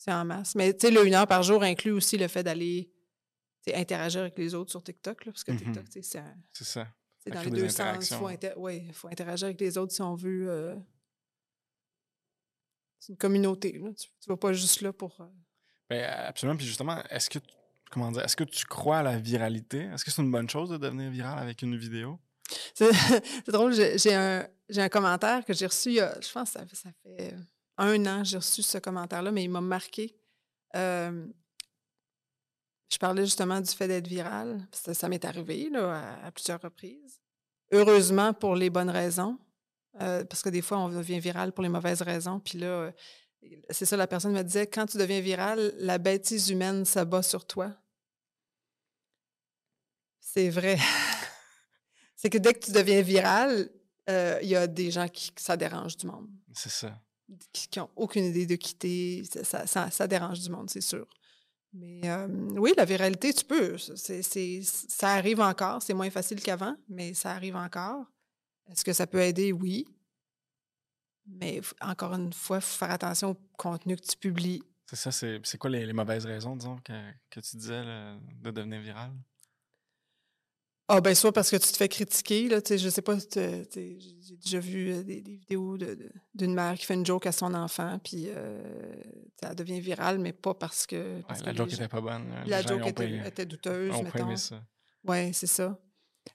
en masse. Mais le une heure par jour inclut aussi le fait d'aller interagir avec les autres sur TikTok. Là, parce que mm-hmm. TikTok, c'est C'est ça. C'est dans les deux sens. Il faut, ouais, faut interagir avec les autres si on veut. Euh, c'est une communauté. Tu ne vas pas juste là pour. Euh ben, absolument. Puis justement, est-ce que, comment dire, est-ce que tu crois à la viralité? Est-ce que c'est une bonne chose de devenir viral avec une vidéo? C'est drôle, j'ai un, un, commentaire que j'ai reçu, je pense que ça, ça fait un an, j'ai reçu ce commentaire-là, mais il m'a marqué. je parlais justement du fait d'être viral. Ça, ça m'est arrivé là, à, plusieurs reprises. Heureusement pour les bonnes raisons, euh, parce que des fois, on devient viral pour les mauvaises raisons. Puis là, euh, c'est ça, la personne me disait, quand tu deviens viral, la bêtise humaine s'abat sur toi. C'est vrai. c'est que dès que tu deviens viral, euh, il y a des gens qui ça dérange du monde. C'est ça. Qui n'ont aucune idée de quitter. Ça, ça, dérange du monde, c'est sûr. Mais oui, la viralité, tu peux. Ça arrive encore. C'est moins facile qu'avant, mais ça arrive encore. Est-ce que ça peut aider? Oui. Mais encore une fois, il faut faire attention au contenu que tu publies. C'est ça, c'est quoi les, mauvaises raisons, disons, que, que tu disais de devenir viral? Ah, ben, soit parce que tu te fais critiquer, là, tu sais, je sais pas, j'ai déjà vu euh, des, vidéos d'une mère qui fait une joke à son enfant, puis euh, ça devient viral, mais pas parce que. la joke était pas bonne. La joke était, douteuse, mettons. Oui, c'est ça.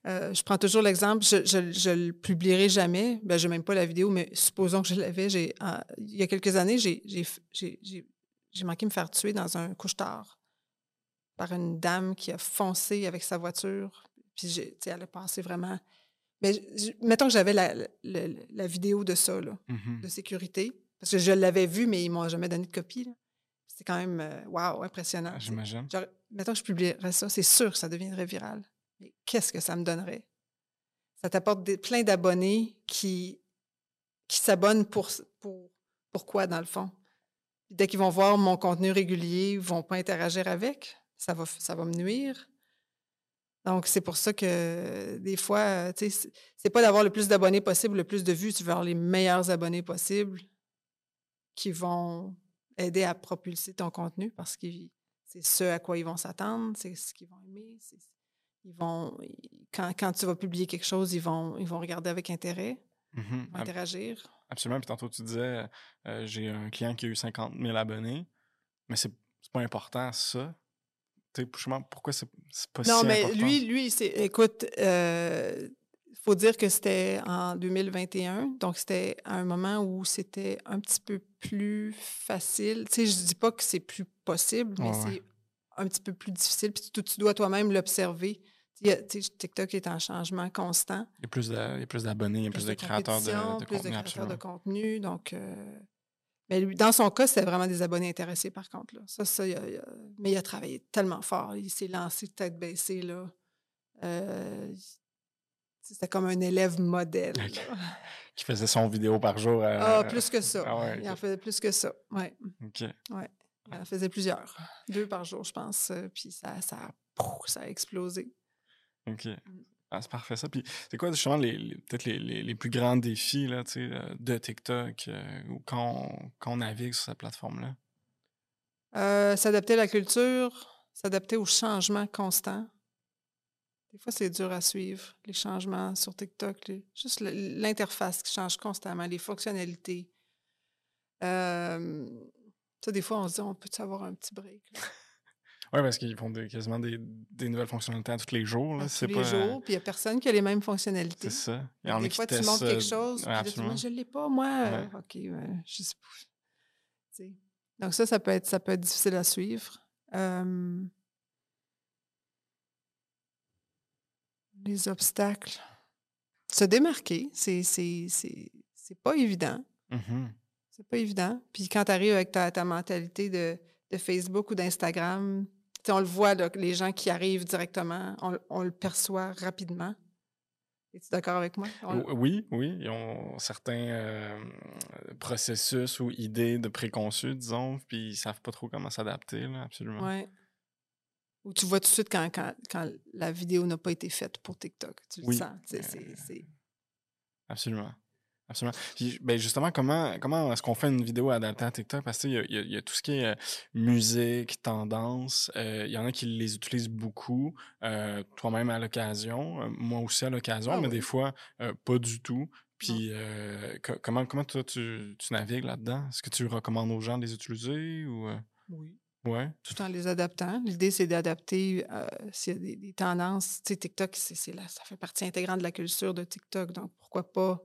Euh, je prends toujours l'exemple, je, je, le publierai jamais. Ben, je n'ai même pas la vidéo, mais supposons que je l'avais. il y a quelques années, j'ai manqué me faire tuer dans un couche-tard par une dame qui a foncé avec sa voiture. Puis elle a passé vraiment. Mais mettons que j'avais la, la, vidéo de ça, là, mm-hmm. de sécurité, parce que je l'avais vu, mais ils ne m'ont jamais donné de copie. C'est quand même, waouh, impressionnant. J'imagine. Mettons que je publierais ça, c'est sûr que ça deviendrait viral mais qu'est-ce que ça me donnerait? Ça t'apporte plein d'abonnés qui, qui s'abonnent pour, pour pourquoi, dans le fond? dès qu'ils vont voir mon contenu régulier, ils ne vont pas interagir avec? Ça va, ça va me nuire? Donc, c'est pour ça que des fois, tu sais, c'est pas d'avoir le plus d'abonnés possible, le plus de vues, tu veux avoir les meilleurs abonnés possibles qui vont aider à propulser ton contenu parce que c'est ce à quoi ils vont s'attendre, c'est ce qu'ils vont aimer, ils vont, quand, quand, tu vas publier quelque chose, ils vont, ils vont regarder avec intérêt, mmh interagir. Absolument. Puis tantôt, tu disais, euh, j'ai un client qui a eu 50 000 abonnés, mais c'est pas important, ça. pourquoi c'est pas non, si mais important? lui, lui écoute, il euh, faut dire que c'était en 2021, donc c'était à un moment où c'était un petit peu plus facile. Tu sais, je dis pas que c'est plus possible, mais c'est un petit peu plus difficile. Puis tu, tu dois toi-même l'observer. TikTok est en changement constant. Il y a plus d'abonnés, il y a plus, de, créateurs de, plus contenu. de créateurs de contenu. Donc, euh, mais dans son cas, c'était vraiment des abonnés intéressés, par contre. Là. Ça, ça, mais il a travaillé tellement fort. Il s'est lancé tête baissée. Là. Euh, c'était comme un élève modèle. Qui faisait son vidéo par jour. ah, plus que ça. Ah il en faisait plus que ça. Ouais. OK. Ouais. Elle faisait plusieurs. Deux par jour, je pense. Euh, puis ça, ça, ça a explosé. OK. Mm. Ah, c'est parfait ça. Puis c'est quoi justement les, peut-être les, les, plus grands défis là, euh, de TikTok euh, ou quand on, quand on navigue sur cette plateforme-là? s'adapter à la culture, s'adapter aux changements constants. Des fois, c'est dur à suivre, les changements sur TikTok. juste l'interface qui change constamment, les fonctionnalités. Euh, des fois, on se dit, on peut avoir un petit break? Oui, parce qu'ils font quasiment des, des, nouvelles fonctionnalités à tous les jours. Là. tous les jours, puis il n'y a personne qui a les mêmes fonctionnalités. C'est ça. Il y en des fois, tu montres quelque chose, puis tu dis, je ne l'ai pas, moi. OK, je sais pas. Donc ça, ça peut être, ça peut être difficile à suivre. les obstacles. Se démarquer, c'est pas évident. Mmh c'est pas évident. Puis quand tu arrives avec ta, ta mentalité de, de, Facebook ou d'Instagram, on le voit, les gens qui arrivent directement, on, le perçoit rapidement. Es-tu d'accord avec moi? Oui, oui. Ils ont certains euh, processus ou idées de préconçus, disons, puis ils savent pas trop comment s'adapter, absolument. Oui. Ou tu vois tout de suite quand, quand, quand la vidéo n'a pas été faite pour TikTok. Tu le sens. C'est, Absolument. Absolument. Puis, ben justement, comment, comment est-ce qu'on fait une vidéo adaptée à TikTok? Parce qu'il y, y, a tout ce qui est euh, musique, tendance. Euh, il y en a qui les utilisent beaucoup, euh, toi-même à l'occasion, moi aussi à l'occasion, ah mais des fois, pas du tout. Puis, comment, comment toi, tu, tu navigues là-dedans? Est-ce que tu recommandes aux gens de les utiliser? Ou, Oui. Ouais. Tout en les adaptant. L'idée, c'est d'adapter s'il y a des, des tendances. Tu sais, TikTok, c'est, là, ça fait partie intégrante de la culture de TikTok. Donc, pourquoi pas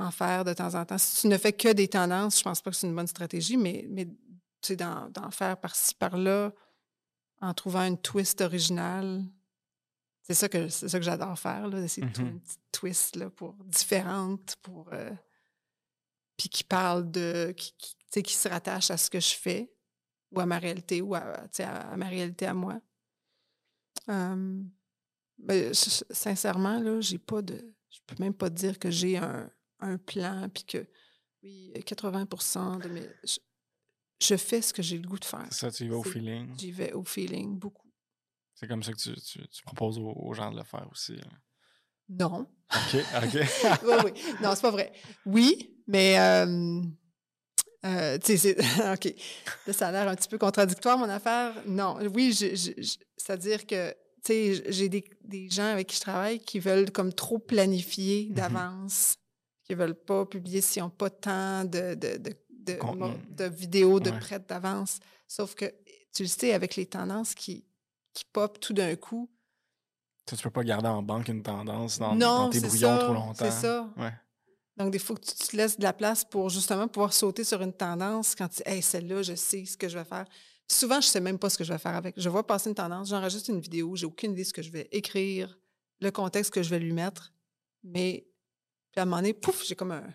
en faire de temps en temps. Si tu ne fais que des tendances, je pense pas que c'est une bonne stratégie, mais, mais tu sais, d'en faire par-ci, par-là, en trouvant une twist originale. C'est ça que c'est ça que j'adore faire, là, d'essayer de trouver mmh une petite twist là, pour différente, pour euh, puis qui parle de qui, qui, qui se rattache à ce que je fais ou à ma réalité ou à, à, ma réalité à moi. Ben, sincèrement, là, j'ai pas de. Je peux même pas dire que j'ai un, un plan, puis que, oui, 80% de mes. Je, fais ce que j'ai le goût de faire. C'est ça, tu y vas au feeling. J'y vais au feeling, beaucoup. C'est comme ça que tu, tu, proposes aux, gens de le faire aussi. Non. OK, OK. oui, oui. Non, c'est pas vrai. Oui, mais. Euh, euh, tu sais, OK. ça a l'air un petit peu contradictoire, mon affaire. Non, oui, c'est-à-dire que, tu sais, j'ai des, des, gens avec qui je travaille qui veulent comme trop planifier mm-hmm. d'avance qui ne veulent pas publier s'ils n'ont pas tant de, de, de, de, vidéos de prête d'avance. Sauf que, tu le sais, avec les tendances qui, qui pop tout d'un coup. Tu ne peux pas garder en banque une tendance dans, tes brouillons trop longtemps. C'est ça. Donc, des fois, tu te laisses de la place pour justement pouvoir sauter sur une tendance quand tu Hey, celle-là, je sais ce que je vais faire. souvent, je ne sais même pas ce que je vais faire avec. Je vois passer une tendance, j'enregistre une vidéo, j'ai aucune idée de ce que je vais écrire, le contexte que je vais lui mettre, mais puis à un moment donné, pouf, j'ai comme un,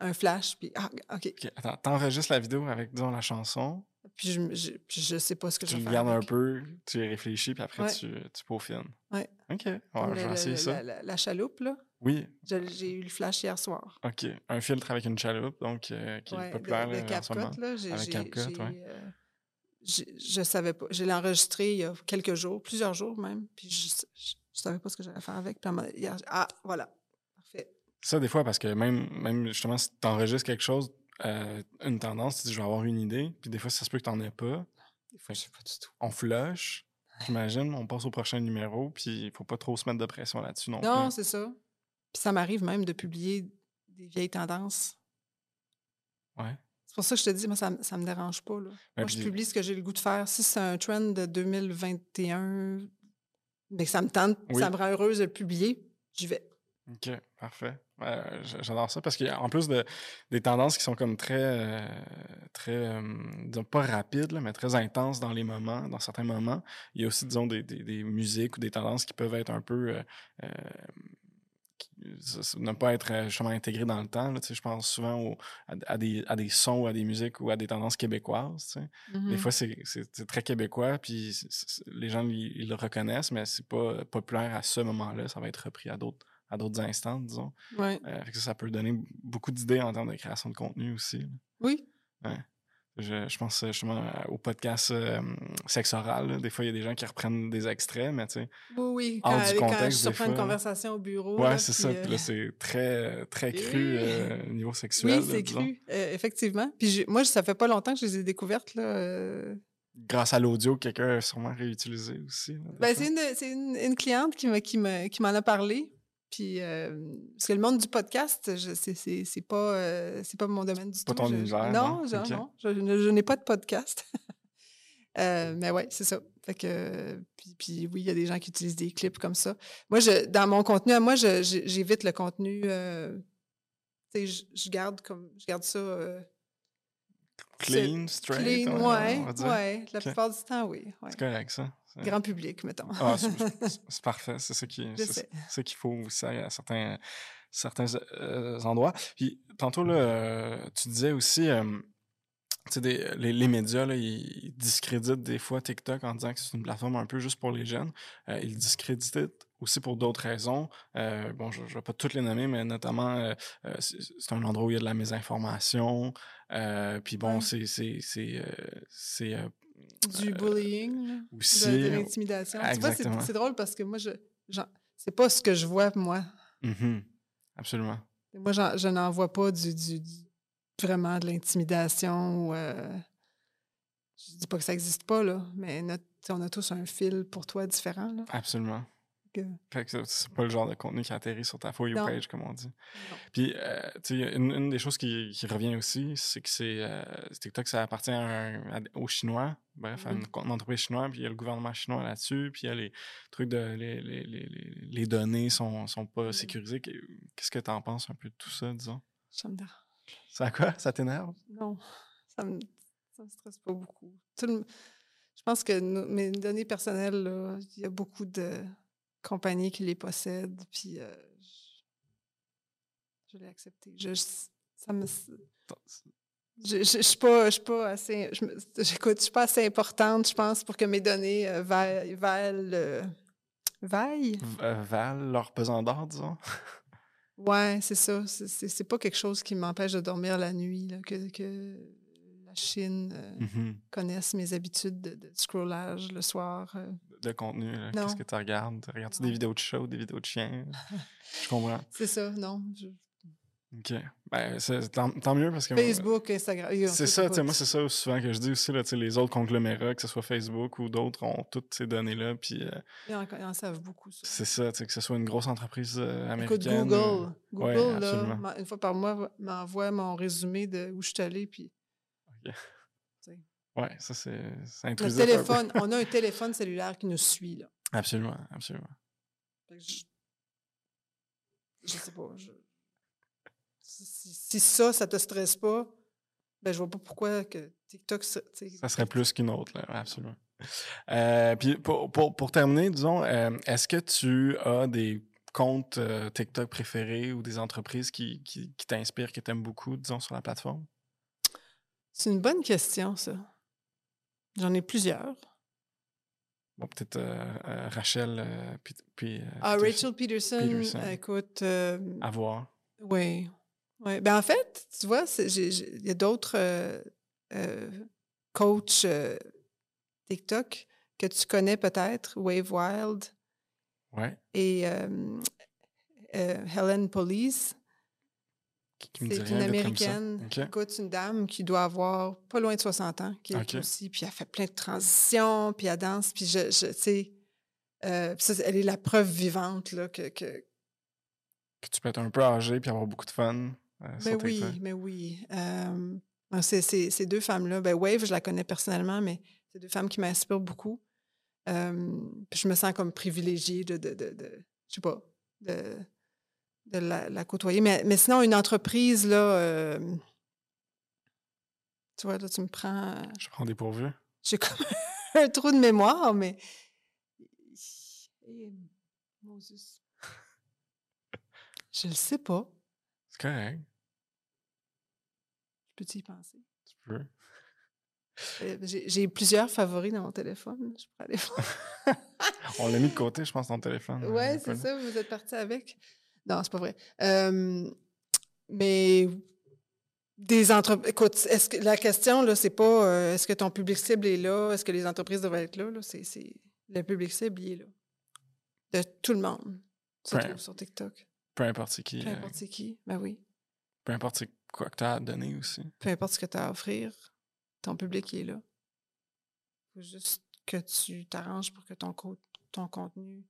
un, flash. Puis, ah, OK. okay attends, t'enregistres la vidéo avec, disons, la chanson. Puis je, je, puis je sais pas ce que je vais faire. Tu regardes un peu, tu y réfléchis, puis après, tu, tu peaufines. Oui. OK. Je vais essayer ça. La, chaloupe, là. Oui. J'ai eu le flash hier soir. OK. Un filtre avec une chaloupe, donc, euh, qui est populaire de, de CapCut, là. Avec CapCut, oui. Euh, je savais pas. Je l'ai enregistré il y a quelques jours, plusieurs jours même, puis je, je, savais pas ce que j'allais faire avec. Puis ah, voilà. Ça, des fois, parce que même, même justement, si tu enregistres quelque chose, euh, une tendance, tu dis, je vais avoir une idée, puis des fois, ça se peut que tu n'en aies pas. Des fois, je sais pas du tout. On flush, j'imagine, on passe au prochain numéro, puis il faut pas trop se mettre de pression là-dessus non, non c'est ça. Puis ça m'arrive même de publier des vieilles tendances. Ouais. C'est pour ça que je te dis, moi, ça, ça me dérange pas. Là. moi, je publie ce que j'ai le goût de faire. Si c'est un trend de 2021, mais ben, ça me tente, ça me rend heureuse de le publier, j'y vais. OK, parfait. J'adore ça parce qu'en plus de, des tendances qui sont comme très, euh, très euh, disons pas rapides, mais très intenses dans les moments, dans certains moments, il y a aussi, disons, des, des, musiques ou des tendances qui peuvent être un peu. Euh, ne pas être justement intégrées dans le temps. Là, je pense souvent à, des, à des sons, à des musiques ou à des tendances québécoises. Des mm-hmm. fois, c'est très québécois, puis les gens ils, le reconnaissent, mais c'est pas populaire à ce moment-là. Ça va être repris à d'autres à d'autres instants, disons. Ouais. Euh, ça, ça, peut donner beaucoup d'idées en termes de création de contenu aussi. Oui. Ouais. Je, je, pense justement au podcast euh, Sexe oral. Des fois, il y a des gens qui reprennent des extraits, mais tu sais. Oui, oui. Quand, du contexte, quand je une conversation au bureau. Ouais, c'est ça. Puis là, euh, c'est très, très cru au niveau sexuel. Oui, c'est cru, effectivement. Puis moi, ça fait pas longtemps que je les ai découvertes. Là, grâce à l'audio, quelqu'un a sûrement réutilisé aussi. Ben, c'est une, une, une, cliente qui m'en qui qui a parlé. Puis, euh, parce que le monde du podcast, c'est pas, euh, pas mon domaine du tout. Pas ton univers. Non, non, je, n'ai pas de podcast. Euh, mais ouais, c'est ça. Fait que, puis, oui, il y a des gens qui utilisent des clips comme ça. Moi, je, dans mon contenu, moi, j'évite le contenu. Tu sais, je, garde comme, je garde ça. Euh, clean, straight. Clean, ouais, ouais. La plupart du temps, oui. C'est correct, ça. Grand public, mettons. Ah, c'est parfait. C'est ce qu'il faut aussi à certains, certains endroits. Puis, tantôt, là, tu disais aussi des, les, les, médias, là, ils discréditent des fois TikTok en disant que c'est une plateforme un peu juste pour les jeunes. Euh, ils discréditent aussi pour d'autres raisons. Euh, bon, je ne vais pas toutes les nommer, mais notamment, euh, c'est un endroit où il y a de la mésinformation. Puis bon, c'est... c'est du bullying, aussi. de, l'intimidation. c'est drôle parce que moi, je, c'est pas ce que je vois, moi. Mm-hmm. Absolument. Moi, je n'en vois pas du, du vraiment de l'intimidation ou. Euh, je dis pas que ça n'existe pas, là, mais on a tous un fil pour toi différent. Là. Absolument. C'est pas le genre de contenu qui atterrit sur ta For You page, comme on dit. Puis, euh, tu sais, une, des choses qui, revient aussi, c'est que c'est euh, TikTok, ça appartient aux Chinois, bref, à une, mm-hmm. entreprise chinoise, puis il y a le gouvernement chinois là-dessus, puis il y a les trucs de. Les, les, les, données sont, sont pas mm-hmm. sécurisées. Qu'est-ce que tu en penses un peu de tout ça, disons? Ça me ça quoi? Ça t'énerve? Non, ça me, ça me stresse pas beaucoup. je pense que mes données personnelles, il y a beaucoup de compagnies qui les possèdent, puis euh, je, l'ai accepté. Je, ça me... Je ne suis pas, pas assez. Je, suis pas assez importante, je pense, pour que mes données euh, valent. Euh, vaillent. valent leur pesant d'or, disons. Ouais, c'est ça. C'est pas quelque chose qui m'empêche de dormir la nuit, là, que, que, la Chine euh, mmh connaisse mes habitudes de, scrollage le soir. Euh. Le contenu, qu'est-ce que tu regardes? Regardes-tu des vidéos de chats ou des vidéos de chiens? Je comprends. C'est ça, non. OK. Ben, tant, mieux parce que. Facebook, Instagram. C'est ça, tu sais, moi, c'est ça souvent que je dis aussi, là, les autres conglomérats, que ce soit Facebook ou d'autres, ont toutes ces données-là. Puis. Euh, ils, en, savent beaucoup. C'est ça, que ce soit une grosse entreprise euh, américaine. Google. Google, là, une fois par mois, m'envoie mon résumé de où je suis allé, puis. Ouais, ça, c'est intrusif. Le téléphone, on a un téléphone cellulaire qui nous suit, là. Absolument, absolument. Je, je sais pas. Je si, ça, ça te stresse pas, ben je vois pas pourquoi que TikTok. Ça, ça serait plus qu'une autre, là, absolument. Euh, puis pour, pour, pour, terminer, disons, euh, est-ce que tu as des comptes euh, TikTok préférés ou des entreprises qui, qui, qui t'inspirent, que tu aimes beaucoup, disons, sur la plateforme? C'est une bonne question, ça. J'en ai plusieurs. Bon, peut-être Rachel, puis. ah, Rachel Peterson, Peterson. écoute. à voir. Oui. Oui, ben en fait, tu vois, il y a d'autres euh, euh, coachs euh, TikTok que tu connais peut-être, Wave Wild. Ouais. Et Helen Police. C'est une américaine. Écoute, une dame qui doit avoir pas loin de 60 ans, qui est aussi, puis elle fait plein de transitions, puis elle danse, puis je, je tu sais, elle est la preuve vivante là, que, que, que tu peux être un peu âgé puis avoir beaucoup de fun. Euh, mais oui, mais oui. Euh, ces deux femmes-là, ben Wave, je la connais personnellement, mais c'est deux femmes qui m'inspirent beaucoup. je me sens comme privilégiée de, de, de, je sais pas, de, de la, côtoyer. Mais, mais, sinon, une entreprise, là, tu vois, là, tu me prends. Je prends des pourvus. J'ai comme un trou de mémoire, mais. Moses. Je le sais pas. C'est correct. Peux-tu y penser? Tu peux. Euh, j'ai plusieurs favoris dans mon téléphone. Je pourrais aller voir. On l'a mis de côté, je pense, dans ton téléphone. Oui, c'est ça, vous êtes parti avec. Non, c'est pas vrai. mais des entreprises. Écoute, est-ce que la question, là, c'est pas euh, est-ce que ton public cible est là, est-ce que les entreprises devraient être là? là? C'est, le public cible, il est là. De tout le monde. sur TikTok. Peu importe qui. Peu importe qui, ben oui. Peu importe quoi que tu as à donner aussi. Peu importe ce que tu as à offrir, ton public est là. Il faut juste que tu t'arranges pour que ton, ton contenu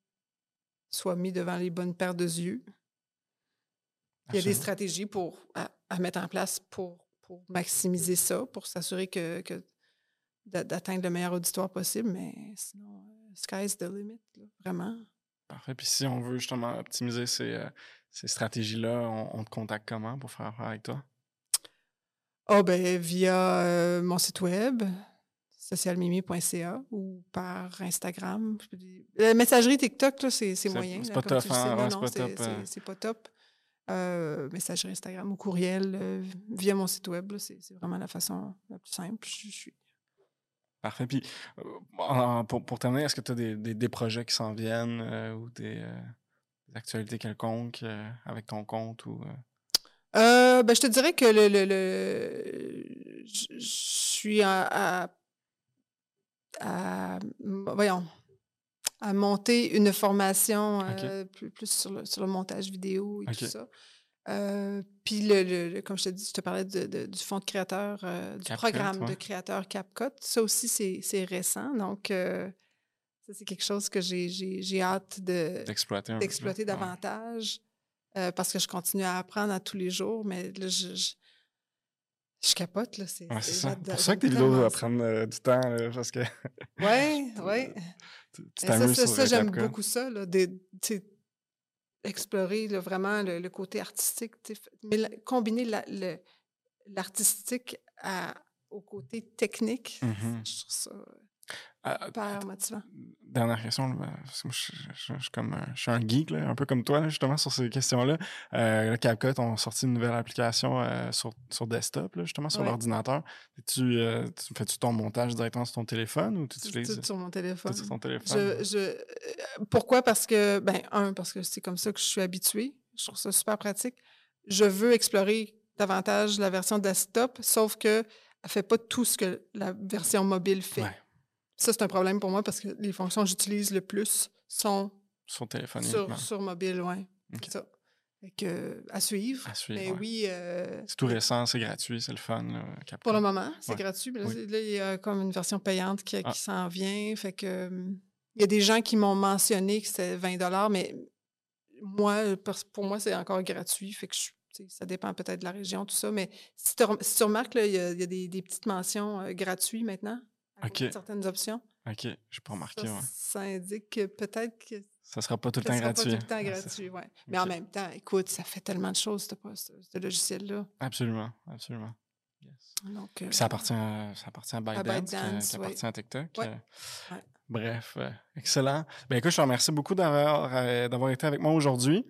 soit mis devant les bonnes paires de yeux. Il y a des stratégies pour, à, mettre en place pour, pour maximiser ça, pour s'assurer que, que d'atteindre le meilleur auditoire possible, mais sinon, sky's the limit, vraiment. Parfait. Puis si on veut justement optimiser ces, ces stratégies-là, on, te contacte comment pour faire affaire avec toi? Oh, ben, via mon site web, socialmimi.ca ou par Instagram. La messagerie TikTok, c'est moyen. C'est pas, top, hein? c'est pas top. Euh, messagerie Instagram ou courriel euh, via mon site web, c'est vraiment la façon la plus simple. Je, suis. Parfait. Puis, euh, pour, pour terminer, est-ce que tu as des, des, projets qui s'en viennent ou des, actualités quelconques avec ton compte ou ben, je te dirais que le, le, je suis à à, voyons, à monter une formation euh, plus, plus sur, le, sur, le, montage vidéo et tout ça. Euh, puis, le, comme je te dis, je te parlais de, du fonds de créateur, euh, du programme de créateur CapCut. Ça aussi, c'est récent. Donc, ça, c'est quelque chose que j'ai hâte d'exploiter davantage. parce que je continue à apprendre à tous les jours, mais là, je je capote, là. C'est pour ça que tes vidéos doivent prendre du temps, parce que. Oui, oui. Ça, ça j'aime beaucoup ça, là. explorer vraiment le, côté artistique, mais combiner l'artistique au côté technique, mmh je trouve ça Super motivant. Dernière question, je, suis comme je suis un geek, là, un peu comme toi, justement, sur ces questions-là. Euh, CapCut ont sorti une nouvelle application euh, sur, sur desktop, là, justement, sur l'ordinateur. Tu, euh, tu fais-tu ton montage directement sur ton téléphone ou tu utilises. Tout sur mon téléphone. sur ton téléphone? Je, je, euh, pourquoi? Parce que, ben, un, parce que c'est comme ça que je suis habituée. Je trouve ça super pratique. Je veux explorer davantage la version desktop, sauf que elle fait pas tout ce que la version mobile fait. Ça, c'est un problème pour moi parce que les fonctions que j'utilise le plus sont sur téléphone. Sur, sur mobile, oui. Ça. que, à suivre. À suivre. Mais oui. Euh, c'est tout récent, c'est gratuit, c'est le fun. pour le moment, c'est gratuit. là, il y a comme une version payante qui, ah. s'en vient. Fait que il y a des gens qui m'ont mentionné que c'était 20 mais moi, pour moi, c'est encore gratuit. Fait que ça dépend peut-être de la région, tout ça. Mais si, tu remarques, il y, a, des, petites mentions euh, gratuites maintenant certaines options. OK, je n'ai pas remarqué. Ça, ça indique que peut-être que. Ça ne sera pas tout le temps gratuit. Pas tout le temps gratuit, oui. Mais en même temps, écoute, ça fait tellement de choses, ce, ce logiciel-là. Absolument, absolument. Donc, euh, ça appartient à, ça appartient à ByteDance, qui, appartient à TikTok. Euh, bref, euh, excellent. Ben écoute, je te remercie beaucoup d'avoir d'avoir été avec moi aujourd'hui.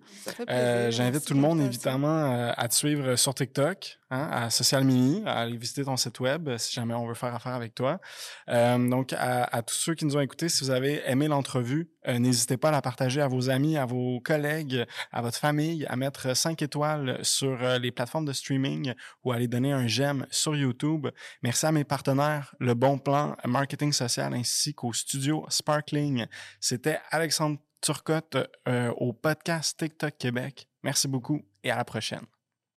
J'invite tout le monde évidemment à te suivre sur TikTok. Hein, à Social Mini, à aller visiter ton site web euh, si jamais on veut faire affaire avec toi. Euh, donc, à, tous ceux qui nous ont écoutés, si vous avez aimé l'entrevue, euh, n'hésitez pas à la partager à vos amis, à vos collègues, à votre famille, à mettre cinq étoiles sur les plateformes de streaming ou à aller donner un j'aime sur YouTube. Merci à mes partenaires, Le Bon Plan, Marketing Social, ainsi qu'au studio Sparkling. C'était Alexandre Turcotte au podcast TikTok Québec. Merci beaucoup et à la prochaine.